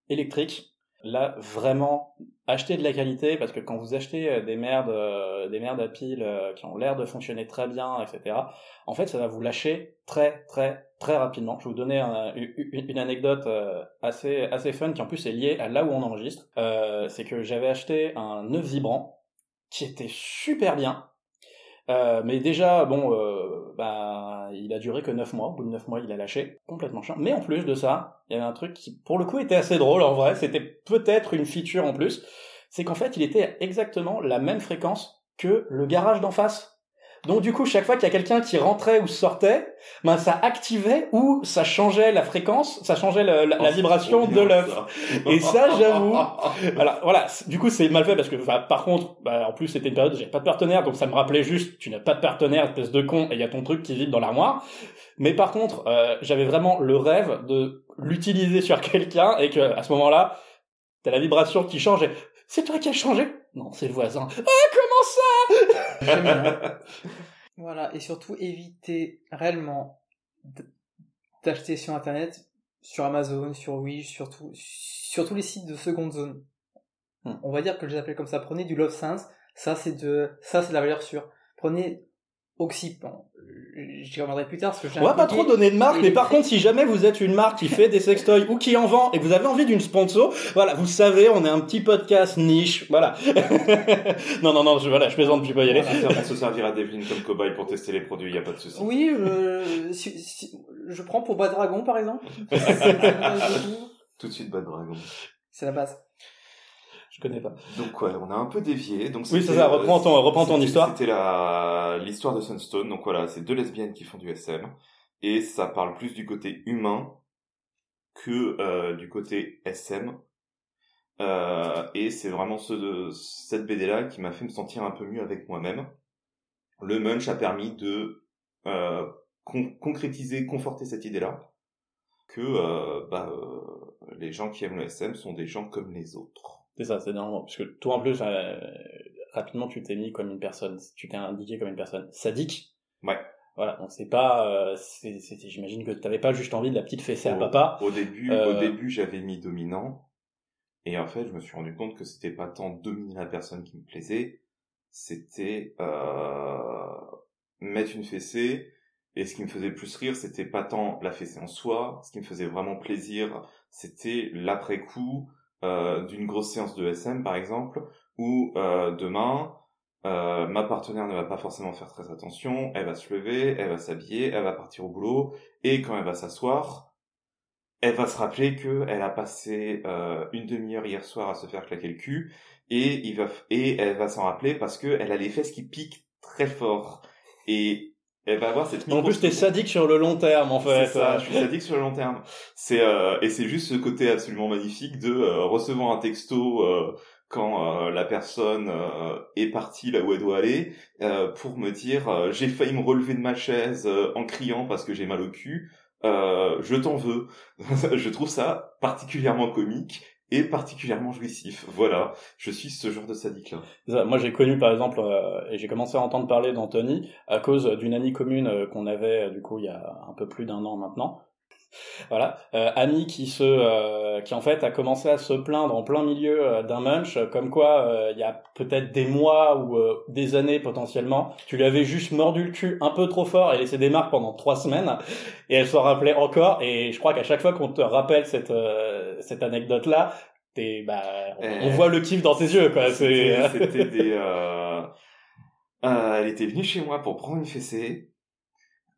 électriques. Là, vraiment, achetez de la qualité parce que quand vous achetez euh, des merdes, euh, des merdes à piles euh, qui ont l'air de fonctionner très bien, etc. En fait, ça va vous lâcher très, très, très rapidement. Je vais vous donner un- une, anecdote assez, assez fun qui en plus est liée à là où on enregistre. Euh, c'est que j'avais acheté un neuf vibrant qui était super bien. Euh, mais déjà, bon, euh, bah, il a duré que 9 mois. Au bout de 9 mois, il a lâché. Complètement chiant. Mais en plus de ça, il y avait un truc qui, pour le coup, était assez drôle en vrai. C'était peut-être une feature en plus. C'est qu'en fait, il était exactement la même fréquence que le garage d'en face. Donc du coup, chaque fois qu'il y a quelqu'un qui rentrait ou sortait, ben ça activait ou ça changeait la fréquence, ça changeait la, la Oh, vibration de l'œuf. Et ça, j'avoue, alors voilà, du coup c'est mal fait parce que enfin, par contre, bah, en plus c'était une période où j'avais pas de partenaire, donc ça me rappelait juste tu n'as pas de partenaire, espèce de con, et il y a ton truc qui vibre dans l'armoire. Mais par contre, euh, j'avais vraiment le rêve de l'utiliser sur quelqu'un et que à ce moment-là, t'as la vibration qui change. Et, c'est toi qui as changé? Non, c'est le voisin. Ah comment ça. Voilà, et surtout éviter réellement d'acheter sur internet, sur Amazon, sur Wish, sur, tout- sur tous les sites de seconde zone. Hmm. On va dire que je les appelle comme ça. Prenez du Love Sense, ça c'est de, ça c'est de la valeur sûre. Prenez Oxy, bon, j'y reviendrai plus tard parce que j'ai On va pas trop donner de marque, mais par contre, si jamais vous êtes une marque qui fait des sextoys ou qui en vend et que vous avez envie d'une sponsor, voilà, vous savez, on est un petit podcast niche, voilà. non, non, non, je, voilà, je plaisante, tu peux y aller. On se servira d'Evelyne comme cobaye pour tester les produits, y a pas de souci. Oui, je, si- si- je prends pour Bas Dragon par exemple. Tout de suite, Bad Dragon. c'est la base. Je connais pas. Donc ouais, on a un peu dévié. Donc Oui, c'est ça, euh, reprends ton- reprends ton c'était- histoire. C'était la l'histoire de Sunstone. Donc voilà, c'est deux lesbiennes qui font du SM et ça parle plus du côté humain que euh, du côté SM. Euh, et c'est vraiment ce de cette BD là qui m'a fait me sentir un peu mieux avec moi-même. Le munch a permis de euh, con- concrétiser, conforter cette idée là que bah, les gens qui aiment le SM sont des gens comme les autres. C'est ça, c'est normal. Parce que toi, en plus, euh, rapidement, tu t'es mis comme une personne, tu t'es indiqué comme une personne sadique. Ouais. Voilà, donc c'est pas, euh, c'est, c'est- j'imagine que t'avais pas juste envie de la petite fessée à Au- papa. Au début, Euh, au début, j'avais mis dominant. Et en fait, je me suis rendu compte que c'était pas tant dominer la personne qui me plaisait, c'était euh, mettre une fessée. Et ce qui me faisait le plus rire, c'était pas tant la fessée en soi. Ce qui me faisait vraiment plaisir, c'était l'après-coup d'une grosse séance de SM, par exemple, où euh, demain, euh, ma partenaire ne va pas forcément faire très attention. Elle va se lever, elle va s'habiller, elle va partir au boulot. Et quand elle va s'asseoir, elle va se rappeler que elle a passé euh, une demi-heure hier soir à se faire claquer le cul et il va et elle va s'en rappeler parce que elle a les fesses qui piquent très fort et elle va avoir cette En plus, t'es sadique sur le long terme, en fait. c'est ça, je suis sadique sur le long terme. C'est euh, et c'est juste ce côté absolument magnifique de euh, recevoir un texto euh, quand euh, la personne euh, est partie là où elle doit aller euh, pour me dire euh, j'ai failli me relever de ma chaise euh, en criant parce que j'ai mal au cul. Euh, je t'en veux. je trouve ça particulièrement comique et particulièrement jouissif. Voilà, je suis ce genre de sadique là. C'est ça. Moi, j'ai connu, par exemple, euh, et j'ai commencé à entendre parler d'Anthony à cause d'une amie commune euh, qu'on avait, euh, du coup, il y a un peu plus d'un an maintenant. Voilà, euh, amie qui se, euh, qui en fait a commencé à se plaindre en plein milieu euh, d'un munch, euh, comme quoi euh, il y a peut-être des mois ou euh, des années potentiellement, tu lui avais juste mordu le cul un peu trop fort et laissé des marques pendant trois semaines, et elle s'en rappelait encore. Et je crois qu'à chaque fois qu'on te rappelle cette euh, cette anecdote là, t'es bah, on, Euh, on voit le kiff dans tes yeux quoi. C'était c'était des. Euh... euh, elle était venue chez moi pour prendre une fessée.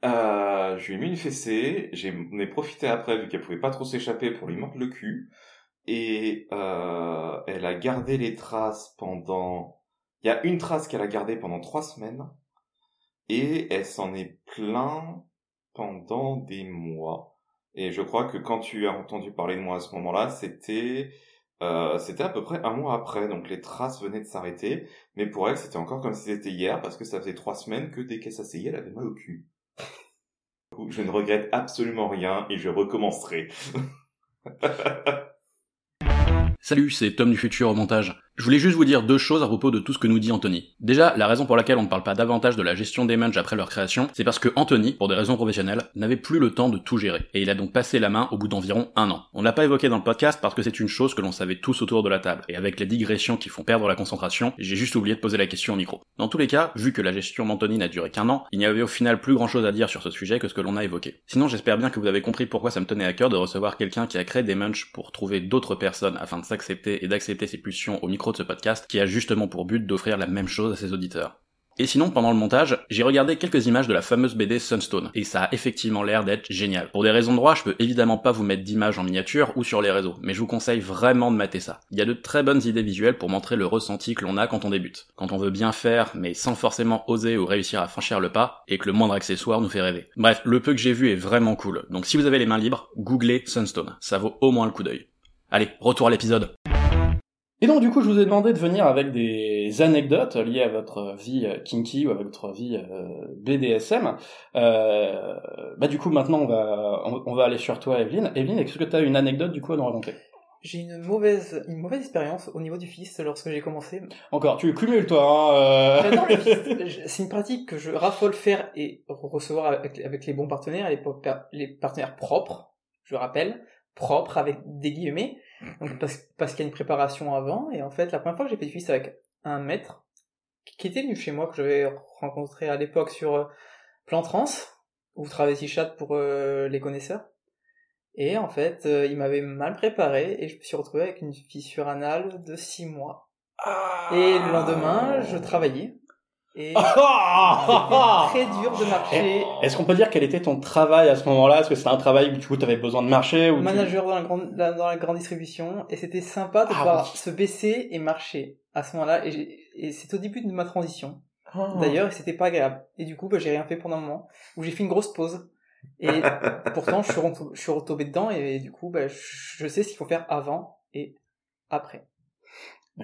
Euh, je lui ai mis une fessée. J'en ai profité après vu qu'elle pouvait pas trop s'échapper pour lui mordre le cul. Et euh, elle a gardé les traces pendant. Il y a une trace qu'elle a gardée pendant trois semaines. Et elle s'en est plaint pendant des mois. Et je crois que quand tu as entendu parler de moi à ce moment-là, c'était euh, c'était à peu près un mois après, donc les traces venaient de s'arrêter, mais pour elle c'était encore comme si c'était hier, parce que ça faisait trois semaines que dès qu'elle s'asseyait, elle avait mal au cul. Je ne regrette absolument rien et je recommencerai. Salut, c'est Tom du futur au montage. Je voulais juste vous dire deux choses à propos de tout ce que nous dit Anthony. Déjà, la raison pour laquelle on ne parle pas davantage de la gestion des munch après leur création, c'est parce que Anthony, pour des raisons professionnelles, n'avait plus le temps de tout gérer. Et il a donc passé la main au bout d'environ un an. On l'a pas évoqué dans le podcast parce que c'est une chose que l'on savait tous autour de la table. Et avec les digressions qui font perdre la concentration, j'ai juste oublié de poser la question au micro. Dans tous les cas, vu que la gestion d'Anthony n'a duré qu'un an, il n'y avait au final plus grand chose à dire sur ce sujet que ce que l'on a évoqué. Sinon, j'espère bien que vous avez compris pourquoi ça me tenait à cœur de recevoir quelqu'un qui a créé des munch pour trouver d'autres personnes afin de s'accepter et d'accepter ses pulsions au micro de ce podcast, qui a justement pour but d'offrir la même chose à ses auditeurs. Et sinon, pendant le montage, j'ai regardé quelques images de la fameuse BD Sunstone, et ça a effectivement l'air d'être génial. Pour des raisons de droit, je peux évidemment pas vous mettre d'images en miniature ou sur les réseaux, mais je vous conseille vraiment de mater ça. Il y a de très bonnes idées visuelles pour montrer le ressenti que l'on a quand on débute. Quand on veut bien faire, mais sans forcément oser ou réussir à franchir le pas, et que le moindre accessoire nous fait rêver. Bref, le peu que j'ai vu est vraiment cool, donc si vous avez les mains libres, googlez Sunstone, ça vaut au moins le coup d'œil. Allez, retour à l'épisode. Et donc du coup, je vous ai demandé de venir avec des anecdotes liées à votre vie euh, kinky ou à votre vie euh, BDSM. Euh, bah du coup, maintenant, on va on, on va aller sur toi, Evelyne. Evelyne, est-ce que tu as une anecdote du coup à nous raconter? J'ai une mauvaise, une mauvaise expérience au niveau du fist lorsque j'ai commencé. Encore, tu cumules toi. Hein, euh... J'adore le fist. C'est une pratique que je raffole faire et recevoir avec, avec les bons partenaires, les, les partenaires propres, je rappelle, propres avec des guillemets, donc parce, parce qu'il y a une préparation avant. Et en fait, la première fois que j'ai fait du fist avec un maître, qui était venu chez moi, que j'avais rencontré à l'époque sur euh, Plan Trans, ou Travesti Chat pour euh, les connaisseurs. Et en fait, euh, il m'avait mal préparé et je me suis retrouvé avec une fissure anale de 6 mois. Et le lendemain, je travaillais. Et très dur de marcher. Est-ce qu'on peut dire quel était ton travail à ce moment-là? Est-ce que c'était un travail où du coup tu avais besoin de marcher ou tu- Manager dans la grande, dans la grande distribution. Et c'était sympa de Ah pouvoir oui. se baisser et marcher à ce moment-là. Et, et c'est au début de ma transition. Oh. D'ailleurs, et c'était pas agréable. Et du coup, bah, j'ai rien fait pendant un moment où j'ai fait une grosse pause. Et pourtant, je suis, retom- je suis retombé dedans et, du coup, bah, je sais ce qu'il faut faire avant et après.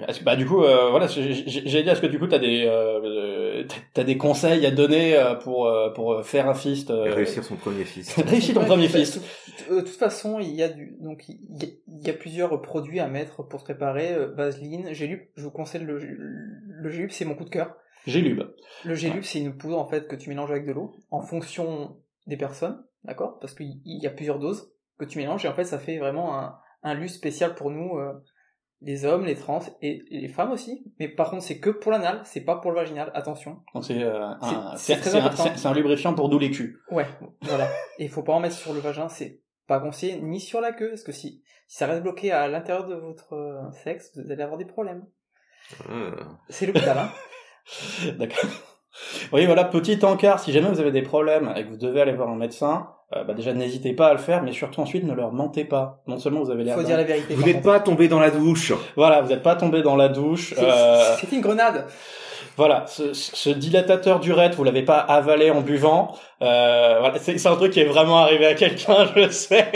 Est-ce que- bah du coup, euh, voilà, j'ai- dire, est-ce que du coup t'as des euh, euh, t'as- des conseils à donner euh, pour euh, pour faire un fist euh, Réussir son premier fils. réussir ton Ouais, premier fist De toute façon, il y a du, donc il y a, il y a plusieurs produits à mettre pour se préparer. Vaseline, Gélup, je vous conseille le, le c'est mon coup de cœur. Gélube. Le gélube, c'est une poudre en fait que tu mélanges avec de l'eau en fonction des personnes, d'accord? Parce qu'il y a plusieurs doses que tu mélanges et en fait ça fait vraiment un, un lustre spécial pour nous, euh, les hommes, les trans et, les femmes aussi. Mais par contre, c'est que pour l'anal, c'est pas pour le vaginal. Attention. Donc c'est euh, un, C'est- c'est c'est très c'est un, important. c'est- c'est un lubrifiant pour nous les culs. Ouais, voilà. Et il faut pas en mettre sur le vagin, c'est pas conseillé ni sur la queue, parce que si, si ça reste bloqué à l'intérieur de votre euh, sexe, vous allez avoir des problèmes. Ah. C'est l'hôpital, hein. D'accord. Oui, voilà, petit encart, si jamais vous avez des problèmes et que vous devez aller voir un médecin, euh, bah déjà n'hésitez pas à le faire, mais surtout ensuite ne leur mentez pas. Non seulement vous avez l'air Faut dire la vérité. Vous n'êtes pas tombé dans la douche. Voilà, vous n'êtes pas tombé dans la douche. C'est- euh, C'est une grenade. Voilà, ce, ce dilatateur d'urètre, vous l'avez pas avalé en buvant. Euh, voilà, c'est c'est un truc qui est vraiment arrivé à quelqu'un, je sais.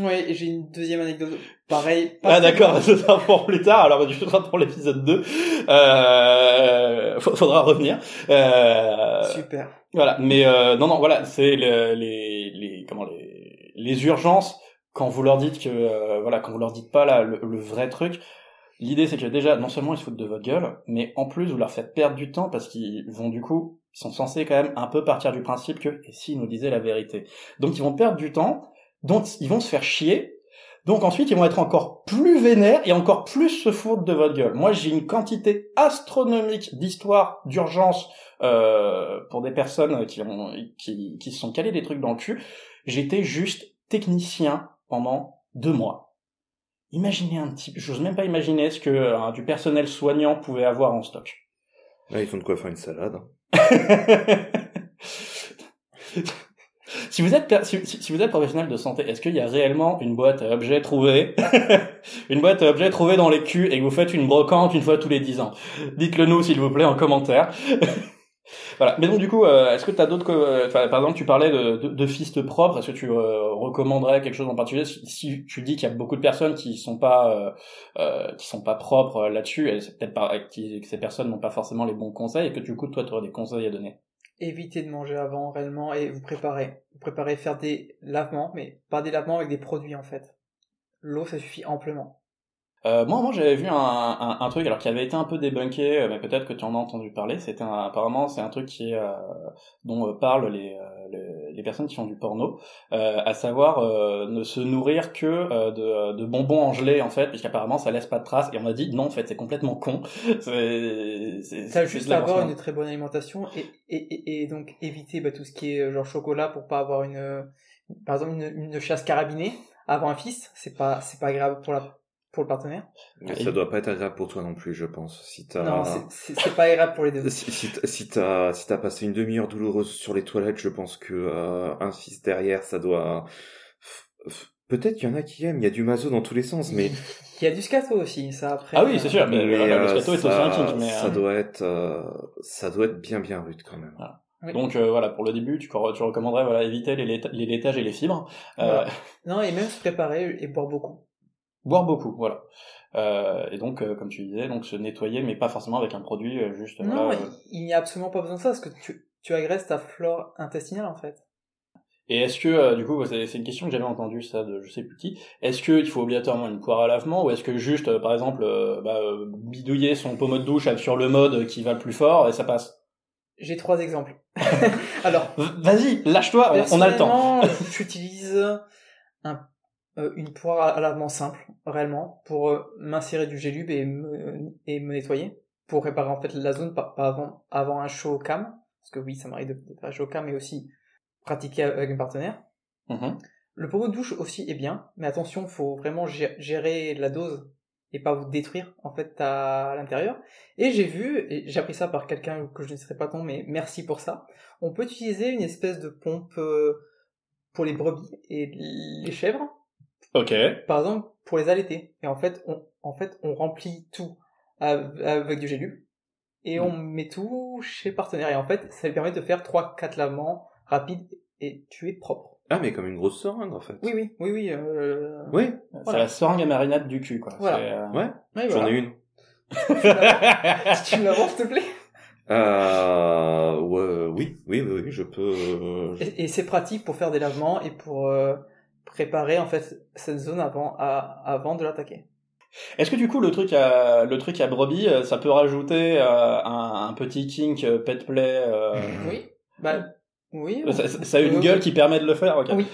Ouais, j'ai une deuxième anecdote. Pareil. ah d'accord, ce sera pour plus tard. Alors du sera pour l'épisode 2. Euh, fa- faudra revenir. Euh, Super. Voilà, mais euh, non, non, voilà, c'est le- les, les, comment les, les urgences quand vous leur dites que, euh, voilà, quand vous leur dites pas là le, le vrai truc. L'idée, c'est que déjà, non seulement ils se foutent de votre gueule, mais en plus vous leur faites perdre du temps parce qu'ils vont du coup, ils sont censés quand même un peu partir du principe que et s'ils nous disaient la vérité. Donc ils vont perdre du temps, donc ils vont se faire chier. Donc ensuite, ils vont être encore plus vénères et encore plus se foutre de votre gueule. Moi, j'ai une quantité astronomique d'histoires d'urgence euh, pour des personnes qui ont qui, qui se sont calés des trucs dans le cul. J'étais juste technicien pendant deux mois. Imaginez un petit, j'ose même pas imaginer ce que euh, du personnel soignant pouvait avoir en stock. Là, ils ont de quoi faire une salade. si vous êtes si, si- vous êtes professionnel de santé, est-ce qu'il y a réellement une boîte à objets trouvée, une boîte à objets trouvée dans les culs et que vous faites une brocante une fois tous les dix ans? Dites-le nous s'il vous plaît en commentaire. voilà. Mais donc du coup, euh, est-ce que tu d'autres, euh, par exemple, tu parlais de, de, de fistes propres. Est-ce que tu euh, recommanderais quelque chose en particulier? Si, tu dis qu'il y a beaucoup de personnes qui sont pas euh, euh, qui sont pas propres euh, là-dessus, et c'est peut-être pas que ces personnes n'ont pas forcément les bons conseils et que du coup toi tu aurais des conseils à donner? Évitez de manger avant réellement et vous préparez. Vous préparez faire des lavements, mais pas des lavements avec des produits en fait. L'eau, ça suffit amplement. Euh, moi, moi, j'avais vu un, un, un truc alors qui avait été un peu débunké, euh, mais peut-être que tu en as entendu parler. C'était un- apparemment c'est un truc qui est, euh, dont euh, parlent les, euh, les les personnes qui font du porno, euh, à savoir euh, ne se nourrir que euh, de, de bonbons en gelée en fait, puisqu'apparemment ça laisse pas de traces. Et on a dit non, en fait, c'est complètement con. C'est juste avoir une très bonne alimentation et, et, et, et donc éviter bah, tout ce qui est genre chocolat pour pas avoir une, par exemple une, une chasse carabinée avant un fils. C'est pas c'est pas agréable pour la pour le partenaire. Mais ça doit pas être agréable pour toi non plus, je pense. Si t'as, Non, c'est- c'est c'est pas agréable pour les deux. si, si t'as- si t'as, si t'as passé une demi-heure douloureuse sur les toilettes, je pense que euh, un fils derrière, ça doit. Peut-être qu'il y en a qui aiment. Il y a du maso dans tous les sens, mais. Il y a du scato aussi, ça après. Ah oui, c'est sûr. Mais, le euh, scato est aussi ça, un mais, ça euh, doit être, euh, ça doit être bien bien rude quand même. Oui. Donc euh, voilà, pour le début, tu, tu recommanderais voilà éviter les, laita- les laitages et les fibres. Euh, Voilà. Non, et même se préparer et boire beaucoup. Boire beaucoup, voilà. Euh, et donc, euh, comme tu disais, donc se nettoyer, mais pas forcément avec un produit euh, juste. Non, voilà, il- euh. il n'y a absolument pas besoin de ça parce que tu, tu agresses ta flore intestinale en fait. Et est-ce que, euh, du coup, c'est c'est une question que j'avais entendue ça de je sais plus qui. Est-ce que il faut obligatoirement une poire à lavement ou est-ce que juste, euh, par exemple, euh, bah, euh, bidouiller son pommeau de douche sur le mode qui va le plus fort et ça passe? J'ai trois exemples. Alors, Vas-y, lâche-toi, on, a le temps. j'utilise un, euh, une poire à lavement simple, réellement, pour euh, m'insérer du gélube et me, et me nettoyer, pour réparer en fait la zone, pas, pas avant, avant un show cam, parce que oui, ça m'arrive de, de faire un show cam, mais aussi pratiquer avec un partenaire. Mhm. Le pommeau de douche aussi est bien, mais attention, faut vraiment gé- gérer la dose et pas vous détruire en fait à l'intérieur. Et j'ai vu, et j'ai appris ça par quelqu'un que je ne serai pas ton, mais merci pour ça. On peut utiliser une espèce de pompe euh, pour les brebis et les chèvres, Ok. par exemple pour les allaiter. Et en fait, on, en fait, on remplit tout av- avec du gélube et on met tout chez le partenaire. Et en fait, ça lui permet de faire trois, quatre lavements rapides et tu es propre. Ah, mais comme une grosse seringue en fait. Oui, oui, oui, oui. Euh... Oui, C'est Voilà. la seringue à marinade du cul, quoi. Voilà. C'est, euh, ouais. oui, J'en voilà. ai une. tu me la vends, s'il te plaît Euh, ouais, oui, oui, oui, oui, je peux. euh, je- Et, et c'est pratique pour faire des lavements et pour euh, préparer en fait cette zone avant, à- avant de l'attaquer. Est-ce que du coup le truc à le truc à brebis, euh, ça peut rajouter euh, un, un petit kink euh, pet play euh, Oui. Bah, oui. ça, a une gueule qui permet de le faire. Oui.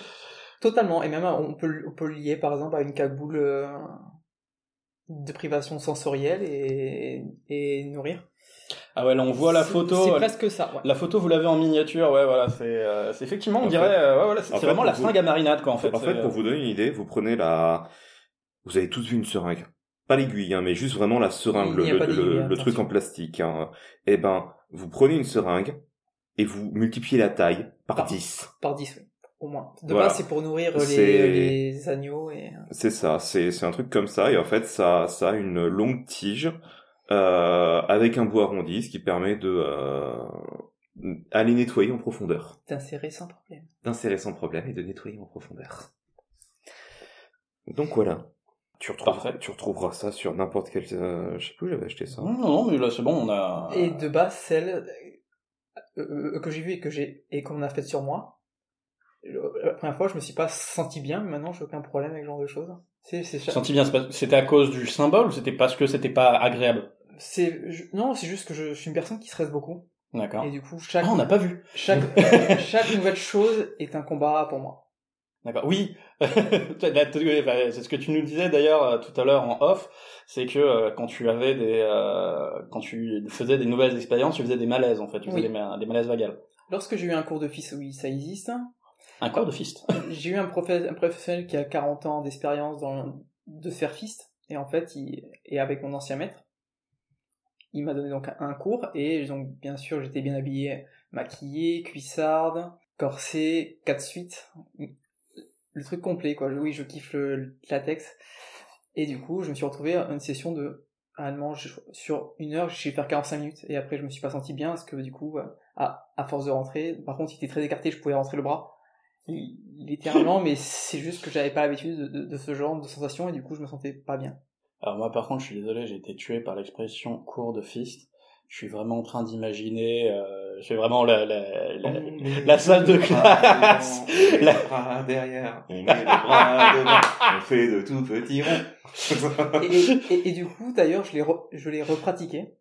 Totalement. Et même, on peut, on peut lier, par exemple, à une cagoule euh, de privation sensorielle et, et nourrir. Ah ouais, là on voit la photo. C'est euh, presque ça, ouais. La photo, vous l'avez en miniature, ouais, voilà, c'est, euh, c'est effectivement, on En dirait, euh, ouais, voilà, c'est vraiment la vous- fringue à marinade, quoi, en fait. En fait, pour euh, vous donner une idée, vous prenez la... Vous avez tous vu une seringue. Pas l'aiguille, hein, mais juste vraiment la seringue, le, le, le- truc en plastique. Hein. Eh ben, vous prenez une seringue et vous multipliez la taille par Par- 10. Par 10, oui. Au moins. De Voilà. base, c'est pour nourrir les, les agneaux et... C'est ça, c'est c'est un truc comme ça, et en fait, ça, ça a une longue tige euh, avec un bout arrondi, ce qui permet de euh, aller nettoyer en profondeur, d'insérer sans problème. d'insérer sans problème et de nettoyer en profondeur. Donc voilà. Tu retrouveras, Parfait. tu retrouveras ça sur n'importe quel. euh, je sais plus où j'avais acheté ça. Non, non, non, mais là c'est bon, on a. Et de base, celle euh, que j'ai vue et que j'ai et qu'on a faite sur moi, la première fois, je me suis pas senti bien, mais maintenant, j'ai aucun problème avec ce genre de choses. C'est, c'est, Senti bien, c'était à cause du symbole ou c'était parce que c'était pas agréable? C'est, non, c'est juste que je, je suis une personne qui stresse beaucoup. D'accord. Et du coup, chaque, Ah, on n'a pas vu. chaque, chaque nouvelle chose est un combat pour moi. D'accord. Oui. Enfin, c'est ce que tu nous disais d'ailleurs euh, tout à l'heure en off, c'est que euh, quand tu avais des, euh, quand tu faisais des nouvelles expériences, tu faisais des malaises en fait, tu faisais Oui. des, ma- des malaises vagales. Lorsque j'ai eu un cours de fils, oui, ça existe. Un corps de fist. J'ai eu un, professe- un professionnel qui a 40 ans d'expérience dans de faire fist, et en fait, il, et avec mon ancien maître, il m'a donné donc un cours, et donc bien sûr, j'étais bien habillé, maquillé, cuissarde, corset, quatre suites, le truc complet, quoi. Oui, je kiffe le, latex. Et du coup, je me suis retrouvé à une session de allemand sur une heure, j'ai fait faire 45 minutes, et après, je me suis pas senti bien, parce que du coup, à, force de rentrer, par contre, il était très écarté, je pouvais rentrer le bras li- littéralement, mais c'est juste que j'avais pas l'habitude de, de- de ce genre de sensation et du coup je me sentais pas bien. Alors moi par contre, je suis désolé, j'ai été tué par l'expression cours de fist. Je suis vraiment en train d'imaginer, euh, j'ai vraiment la, la, la, la salle de classe. La- les bras derrière, on met les bras devant, on fait de tout petits ronds. Et, et, et- et du coup d'ailleurs je l'ai re- je l'ai repratiqué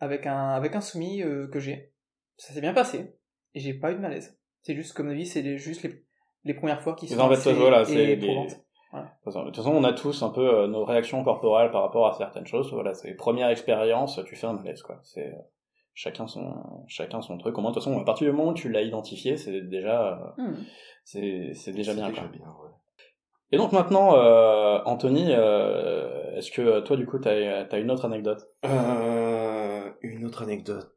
avec un avec un soumis euh, que j'ai. Ça s'est bien passé et j'ai pas eu de malaise. C'est juste comme dit, c'est juste les, les premières fois qui sont En fait, assez voilà, c'est les-. De toute façon, on a tous un peu euh, nos réactions corporelles par rapport à certaines choses. Voilà, c'est les premières expériences, tu fais un malaise, quoi. C'est euh, chacun son chacun son truc. Au moins, de toute façon, à partir du moment où tu l'as identifié, c'est déjà euh, Hmm. c'est c'est déjà bien. déjà quoi. bien, ouais. Et donc maintenant, euh, Anthony, euh, est-ce que toi, du coup, t'as as une autre anecdote? Euh, une autre anecdote.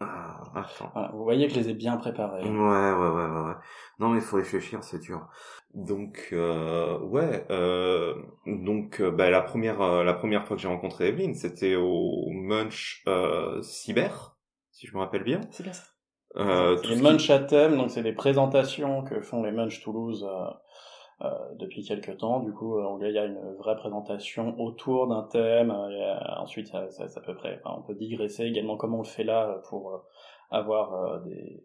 Ah, attends. Voilà, Vous voyez que je les ai bien préparées. Ouais, ouais, ouais, ouais, ouais. Non, mais il faut réfléchir, c'est dur. Donc, euh, ouais, euh, donc, euh, bah, la première, euh, la première fois que j'ai rencontré Evelyne, c'était au Munch euh, Cyber, si je me rappelle bien. C'est bien ça. Euh, les ce qui- Munch à thème, donc c'est des présentations que font les Munch Toulouse euh, depuis quelques temps. Du coup, euh, il y a une vraie présentation autour d'un thème. euh, et, euh, ensuite, ça, ça, ça peut près, enfin, on peut digresser également comme on le fait là pour euh, avoir euh, des,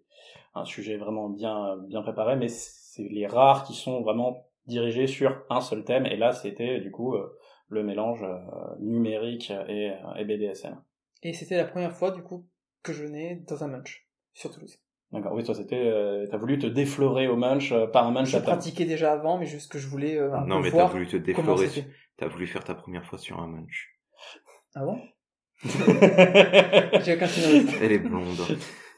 un sujet vraiment bien bien préparé. Mais c'est les rares qui sont vraiment dirigés sur un seul thème. Et là, c'était du coup euh, le mélange euh, numérique et, et BDSM. Et c'était la première fois du coup que je venais dans un munch sur Toulouse. D'accord. Oui, toi, c'était, euh, t'as voulu te déflorer au munch euh, par un munch Je pratiquais déjà avant, mais juste que je voulais euh, un Non, peu mais t'as voir voulu te comment déflorer. c'était. T'as voulu faire ta première fois sur un Munch. Ah bon? J'ai aucun signe. Elle est blonde.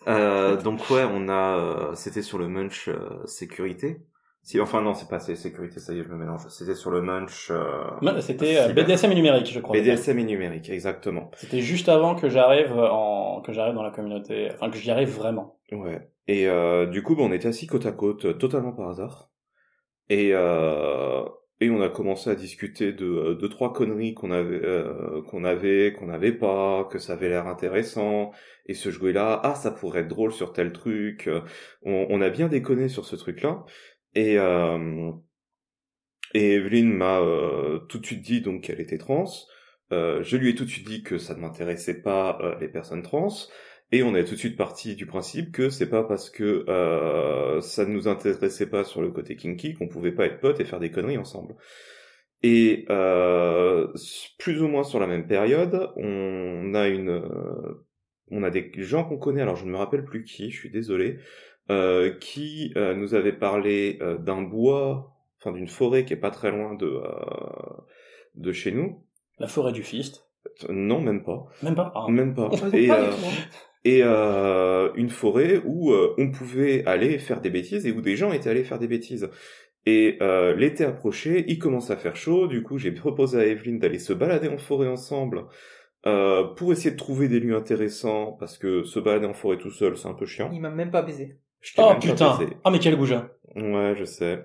euh, donc ouais, on a, euh, c'était sur le Munch euh, sécurité. Si, enfin non, c'est pas c'est sécurité, ça y est, je me mélange. C'était sur le Munch euh, C'était euh. BDSM et numérique, je crois. BDSM et numérique, exactement. C'était juste avant que j'arrive en que j'arrive dans la communauté, enfin que j'y arrive vraiment. Ouais. Et euh, du coup, bah, on était assis côte à côte, euh, totalement par hasard. Et euh, et on a commencé à discuter de deux trois conneries qu'on avait euh, qu'on avait qu'on n'avait pas, que ça avait l'air intéressant. Et ce jouet là, ah ça pourrait être drôle sur tel truc. On, on a bien déconné sur ce truc là. Et euh, et Evelyne m'a euh, tout de suite dit donc qu'elle était trans. Euh, je lui ai tout de suite dit que ça ne m'intéressait pas euh, les personnes trans. Et on est tout de suite parti du principe que c'est pas parce que euh, ça ne nous intéressait pas sur le côté kinky qu'on pouvait pas être potes et faire des conneries ensemble. Et euh, plus ou moins sur la même période, on a une, on a des gens qu'on connaît. Alors je ne me rappelle plus qui, je suis désolé, qui euh, nous avait parlé euh, d'un bois, enfin d'une forêt qui est pas très loin de euh, de chez nous. La forêt du Fist. Non, même pas. Même pas? Ah. Même pas. Et, euh, et euh, une forêt où euh, on pouvait aller faire des bêtises et où des gens étaient allés faire des bêtises. Et euh, l'été approchait, il commence à faire chaud, du coup j'ai proposé à Evelyne d'aller se balader en forêt ensemble euh, pour essayer de trouver des lieux intéressants, parce que se balader en forêt tout seul c'est un peu chiant. Il m'a même pas baisé. Oh putain. Ah mais quel goujat. Ouais, je sais.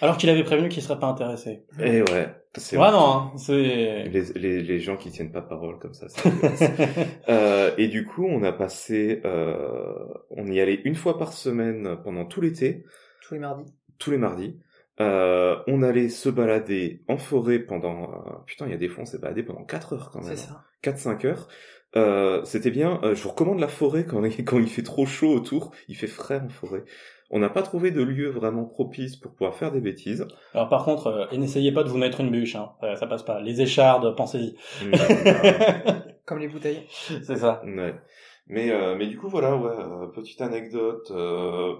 Alors qu'il avait prévenu qu'il serait pas intéressé. Et ouais, c'est Vraiment, hein, c'est. les, les, les gens qui tiennent pas parole comme ça. c'est dégueulasse. Euh, et du coup, on a passé, euh, on y allait une fois par semaine pendant tout l'été. Tous les mardis. tous les mardis. Euh, on allait se balader en forêt pendant... euh, putain, il y a des fois, on s'est baladé pendant 4 heures quand même. C'est ça. 4-5 heures. Euh, C'était bien. Euh, je vous recommande la forêt quand, quand il fait trop chaud autour. Il fait frais en forêt. On n'a pas trouvé de lieu vraiment propice pour pouvoir faire des bêtises. Alors par contre, euh, et n'essayez pas de vous mettre une bûche, hein. Euh, ça passe pas. Les échardes, pensez-y. Comme les bouteilles. c'est ça. Ouais. Mais, euh, mais du coup, voilà, ouais, euh, petite anecdote, euh,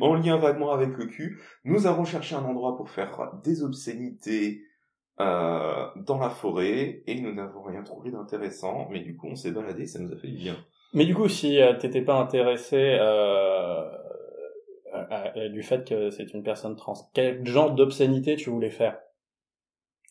en lien vaguement avec le cul, nous avons cherché un endroit pour faire des obscénités euh, dans la forêt, et nous n'avons rien trouvé d'intéressant, mais du coup, on s'est baladé, ça nous a fait du bien. Mais du coup, si euh, t'étais pas intéressé euh, à- à- du fait que c'est une personne trans, quel genre d'obscénité tu voulais faire?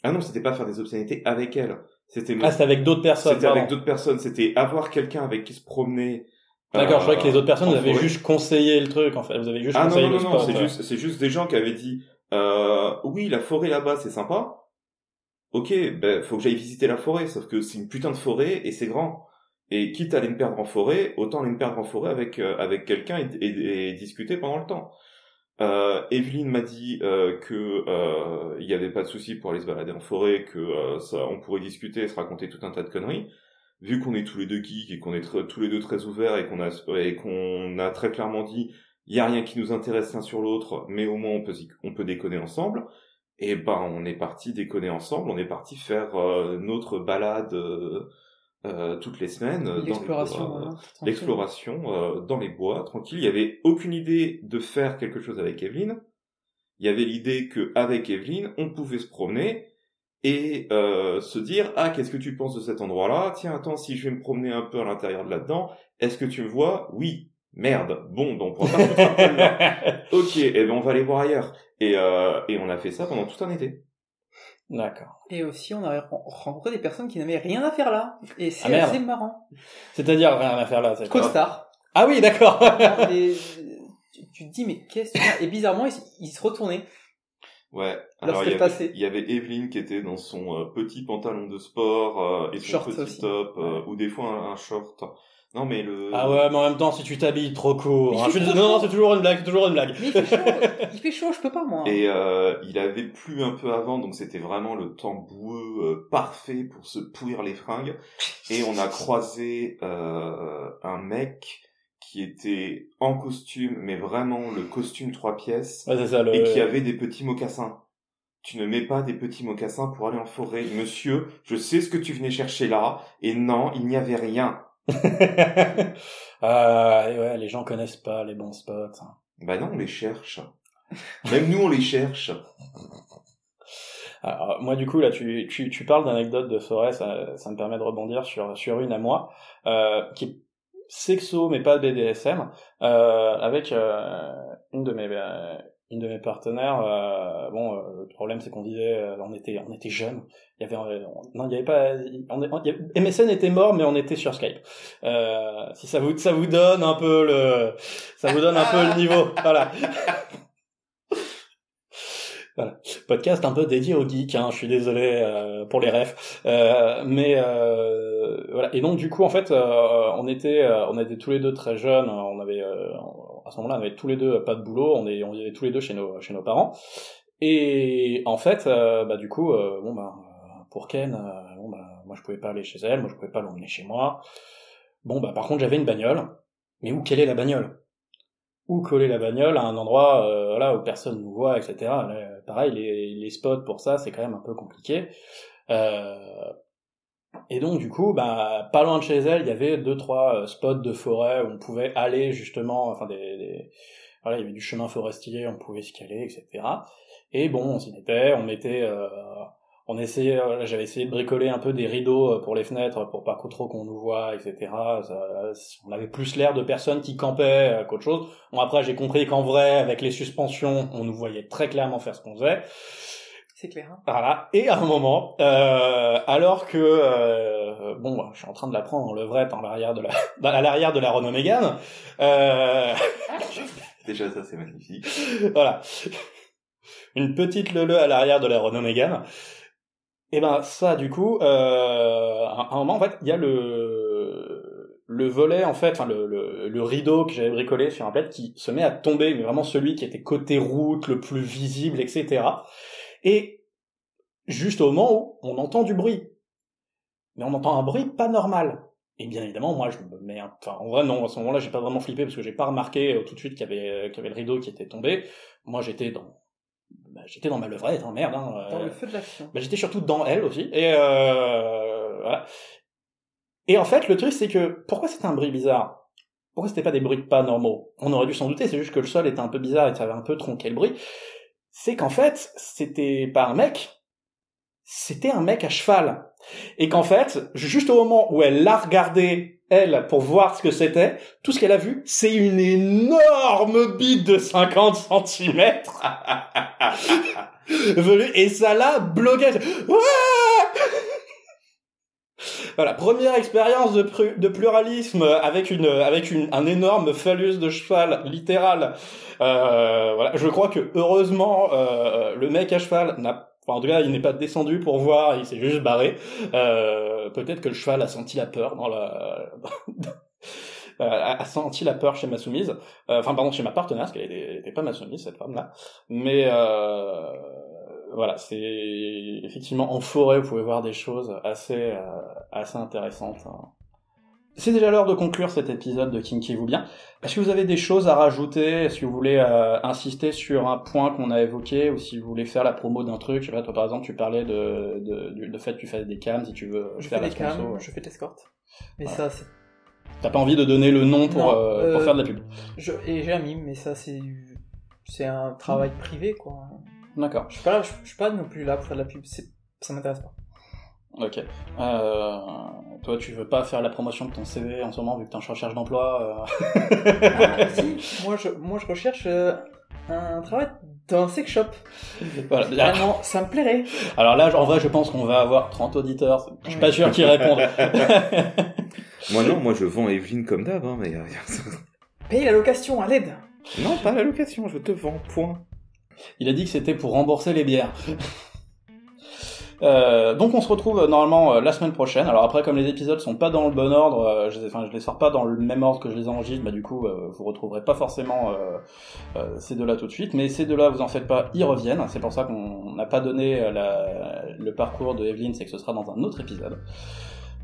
Ah non, c'était pas faire des obscénités avec elle, c'était Ah, c'était avec d'autres personnes. c'était avec d'autres personnes, c'était avoir quelqu'un avec qui se promener. D'accord, je croyais que les autres personnes vous avez forêt. juste conseillé le truc, en fait. Vous avez juste Ah conseillé non, le non, non, c'est juste, c'est juste des gens qui avaient dit, oui, la forêt là-bas, c'est sympa. Ok, ben, faut que j'aille visiter la forêt, sauf que c'est une putain de forêt et c'est grand. Et quitte à aller me perdre en forêt, autant aller me perdre en forêt avec, euh, avec quelqu'un et, et- et discuter pendant le temps. Euh, Evelyne m'a dit euh, que euh, il y avait pas de souci pour aller se balader en forêt, que euh, ça, on pourrait discuter et se raconter tout un tas de conneries. Vu qu'on est tous les deux geeks et qu'on est tous les deux très ouverts et qu'on a et qu'on a très clairement dit il y a rien qui nous intéresse l'un sur l'autre, mais au moins on peut on peut déconner ensemble. Et ben on est parti déconner ensemble, on est parti faire euh, notre balade euh, euh, toutes les semaines. les L'exploration. tranquille. l'exploration euh, dans les bois, tranquille. Il y avait aucune idée de faire quelque chose avec Evelyne. Il y avait l'idée que avec Evelyne, on pouvait se promener et euh, se dire ah qu'est-ce que tu penses de cet endroit-là? Tiens attends si je vais me promener un peu à l'intérieur de là-dedans, est-ce que tu me vois? Oui. Merde. Bon, donc on va pas là. Ok, et ben on va aller voir ailleurs. Et euh, et on a fait ça pendant tout un été. D'accord. Et aussi, on a ren- rencontré des personnes qui n'avaient rien à faire là. Et c'est Ah, merde. assez marrant. C'est-à-dire rien à faire là. c'est- Costard. Ah oui, d'accord. et tu, tu te dis, mais qu'est-ce que Et bizarrement, il, s- il se retournait. Ouais. Alors il y, avait, il y avait Evelyne qui était dans son euh, petit pantalon de sport euh, et son Short petit aussi. top euh, ou des fois un, un short. Non mais le. Ah ouais, mais en même temps, si tu t'habilles trop court. Hein, je Non, non, chaud. c'est toujours une blague, c'est toujours une blague. Mais il fait chaud. il fait chaud, je peux pas, moi. Et euh, il avait plu un peu avant, donc c'était vraiment le temps boueux euh, parfait pour se pourrir les fringues. Et on a croisé euh, un mec qui était en costume, mais vraiment le costume trois pièces, Ouais, c'est ça, le... et qui avait des petits mocassins. Tu ne mets pas des petits mocassins pour aller en forêt. Monsieur, je sais ce que tu venais chercher là, et non, il n'y avait rien. Ah, et ouais, les gens connaissent pas les bons spots. hein. Bah non, on les cherche. Même nous, on les cherche. Alors, moi, du coup, là, tu, tu, tu parles d'anecdotes de forêt, ça, ça me permet de rebondir sur, sur une à moi, euh, qui est sexo, mais pas BDSM, euh, avec euh, une de mes... une de mes partenaires, euh, bon, euh, le problème c'est qu'on disait, euh, on était, on était jeunes. Il y avait, on- non, il y avait pas, on, il y avait- MSN était mort, mais on était sur Skype. Euh, si ça vous, ça vous donne un peu le, ça vous donne un peu le niveau, voilà. Voilà. Podcast un peu dédié aux geeks, hein, je suis désolé euh, pour les refs. Euh, mais euh, voilà. Et donc du coup en fait euh, on était euh, on était tous les deux très jeunes, on avait euh, à ce moment-là on avait tous les deux pas de boulot, on est on vivait tous les deux chez nos chez nos parents. Et en fait euh, bah du coup euh, bon bah euh, pour Ken euh, bon bah moi je pouvais pas aller chez elle, moi je pouvais pas l'emmener chez moi. Bon bah par contre j'avais une bagnole. Mais où quelle est la bagnole? Où coller la bagnole à un endroit euh, voilà, où personne nous voit, etc. Pareil, les, les spots pour ça, c'est quand même un peu compliqué. Et donc du coup, bah, pas loin de chez elle, il y avait deux trois euh, spots de forêt où on pouvait aller justement, enfin des, des... voilà, il y avait du chemin forestier, on pouvait escaler, etc. Et bon, on s'y mettait, on mettait, euh, on essayait, euh, j'avais essayé de bricoler un peu des rideaux euh, pour les fenêtres pour pas trop qu'on nous voit, etc. On avait plus l'air de personnes qui campaient qu'autre chose. Bon après, j'ai compris qu'en vrai, avec les suspensions, on nous voyait très clairement faire ce qu'on faisait. C'est clair. Hein voilà. Et à un moment, euh, alors que euh, bon, je suis en train de la prendre en levrette en l'arrière de la, à l'arrière de la Renault Mégane. Euh... Déjà ça c'est magnifique. voilà. Une petite lele à l'arrière de la Renault Mégane. Et ben ça, du coup, euh, à un moment en fait, il y a le le volet en fait, enfin le, le, le rideau que j'avais bricolé sur un plaid qui se met à tomber, mais vraiment celui qui était côté route, le plus visible, etc. Et juste au moment où on entend du bruit, mais on entend un bruit pas normal. Et bien évidemment, moi, je me mets, enfin, en vrai, non, à ce moment-là, j'ai pas vraiment flippé parce que j'ai pas remarqué euh, tout de suite qu'il y avait, qu'il y avait le rideau qui était tombé. Moi, j'étais dans, bah, j'étais dans ma levrette, hein, merde. Hein, dans le feu de l'action. Bah, j'étais surtout dans elle aussi. Et euh, voilà. Et en fait, le truc, c'est que pourquoi c'était un bruit bizarre? Pourquoi c'était pas des bruits pas normaux? On aurait dû s'en douter. C'est juste que le sol était un peu bizarre et ça avait un peu tronqué le bruit. C'est qu'en fait, c'était pas un mec, c'était un mec à cheval. Et qu'en fait, juste au moment où elle l'a regardé, elle, pour voir ce que c'était, tout ce qu'elle a vu, c'est une énorme bite de 50 cm. et ça l'a bloqué. Voilà, première expérience de, de, pluralisme avec une avec une, un énorme phallus de cheval littéral. Euh, voilà, je crois que heureusement euh, le mec à cheval n'a Enfin, en tout cas, il n'est pas descendu pour voir, il s'est juste barré. Euh, Peut-être que le cheval a senti la peur dans la... a senti la peur chez ma soumise. Euh, enfin, pardon, chez ma partenaire, parce qu'elle n'était pas ma soumise, cette femme-là. Mais euh, voilà, c'est effectivement en forêt, vous pouvez voir des choses assez, euh, assez intéressantes. Hein. C'est déjà l'heure de conclure cet épisode de Kinky vous bien. Est-ce que vous avez des choses à rajouter? Est-ce que vous voulez euh, insister sur un point qu'on a évoqué? Ou si vous voulez faire la promo d'un truc Je sais pas, toi par exemple, tu parlais de, de, de, fait que tu fais des cams si tu veux je faire fais des cams, je fais l'escorte. Mais ça, c'est. T'as pas envie de donner le nom pour, Non, euh, pour faire de la pub? Je... Et j'ai un mime, mais ça, c'est c'est un travail privé, quoi. D'accord. Je suis pas là, je, je suis pas non plus là pour faire de la pub. c'est- Ça m'intéresse pas. Ok. Euh, toi, tu veux pas faire la promotion de ton CV en ce moment vu que t'es en recherche d'emploi euh... Ah, si, moi je, moi je recherche euh, un travail dans un sex shop. voilà. Ah non, ça me plairait. Alors là, en vrai, je pense qu'on va avoir 30 auditeurs. Je suis pas sûr qu'ils répondent. Moi non, moi je vends Evelyne comme d'hab, hein, mais... Paye la location à l'aide. non, pas la location, je te vends, point. Il a dit que c'était pour rembourser les bières. Euh, donc on se retrouve euh, normalement euh, la semaine prochaine. Alors après, comme les épisodes sont pas dans le bon ordre, je, enfin, les sors pas dans le même ordre que je les enregistre, bah du coup vous retrouverez pas forcément ces deux-là tout de suite. Mais ces deux-là, vous en faites pas, ils reviennent. C'est pour ça qu'on n'a pas donné le parcours de Evelyn, c'est que ce sera dans un autre épisode.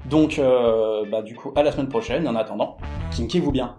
Donc bah du coup à la semaine prochaine. En attendant, kinky vous bien.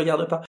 Je le garde pas.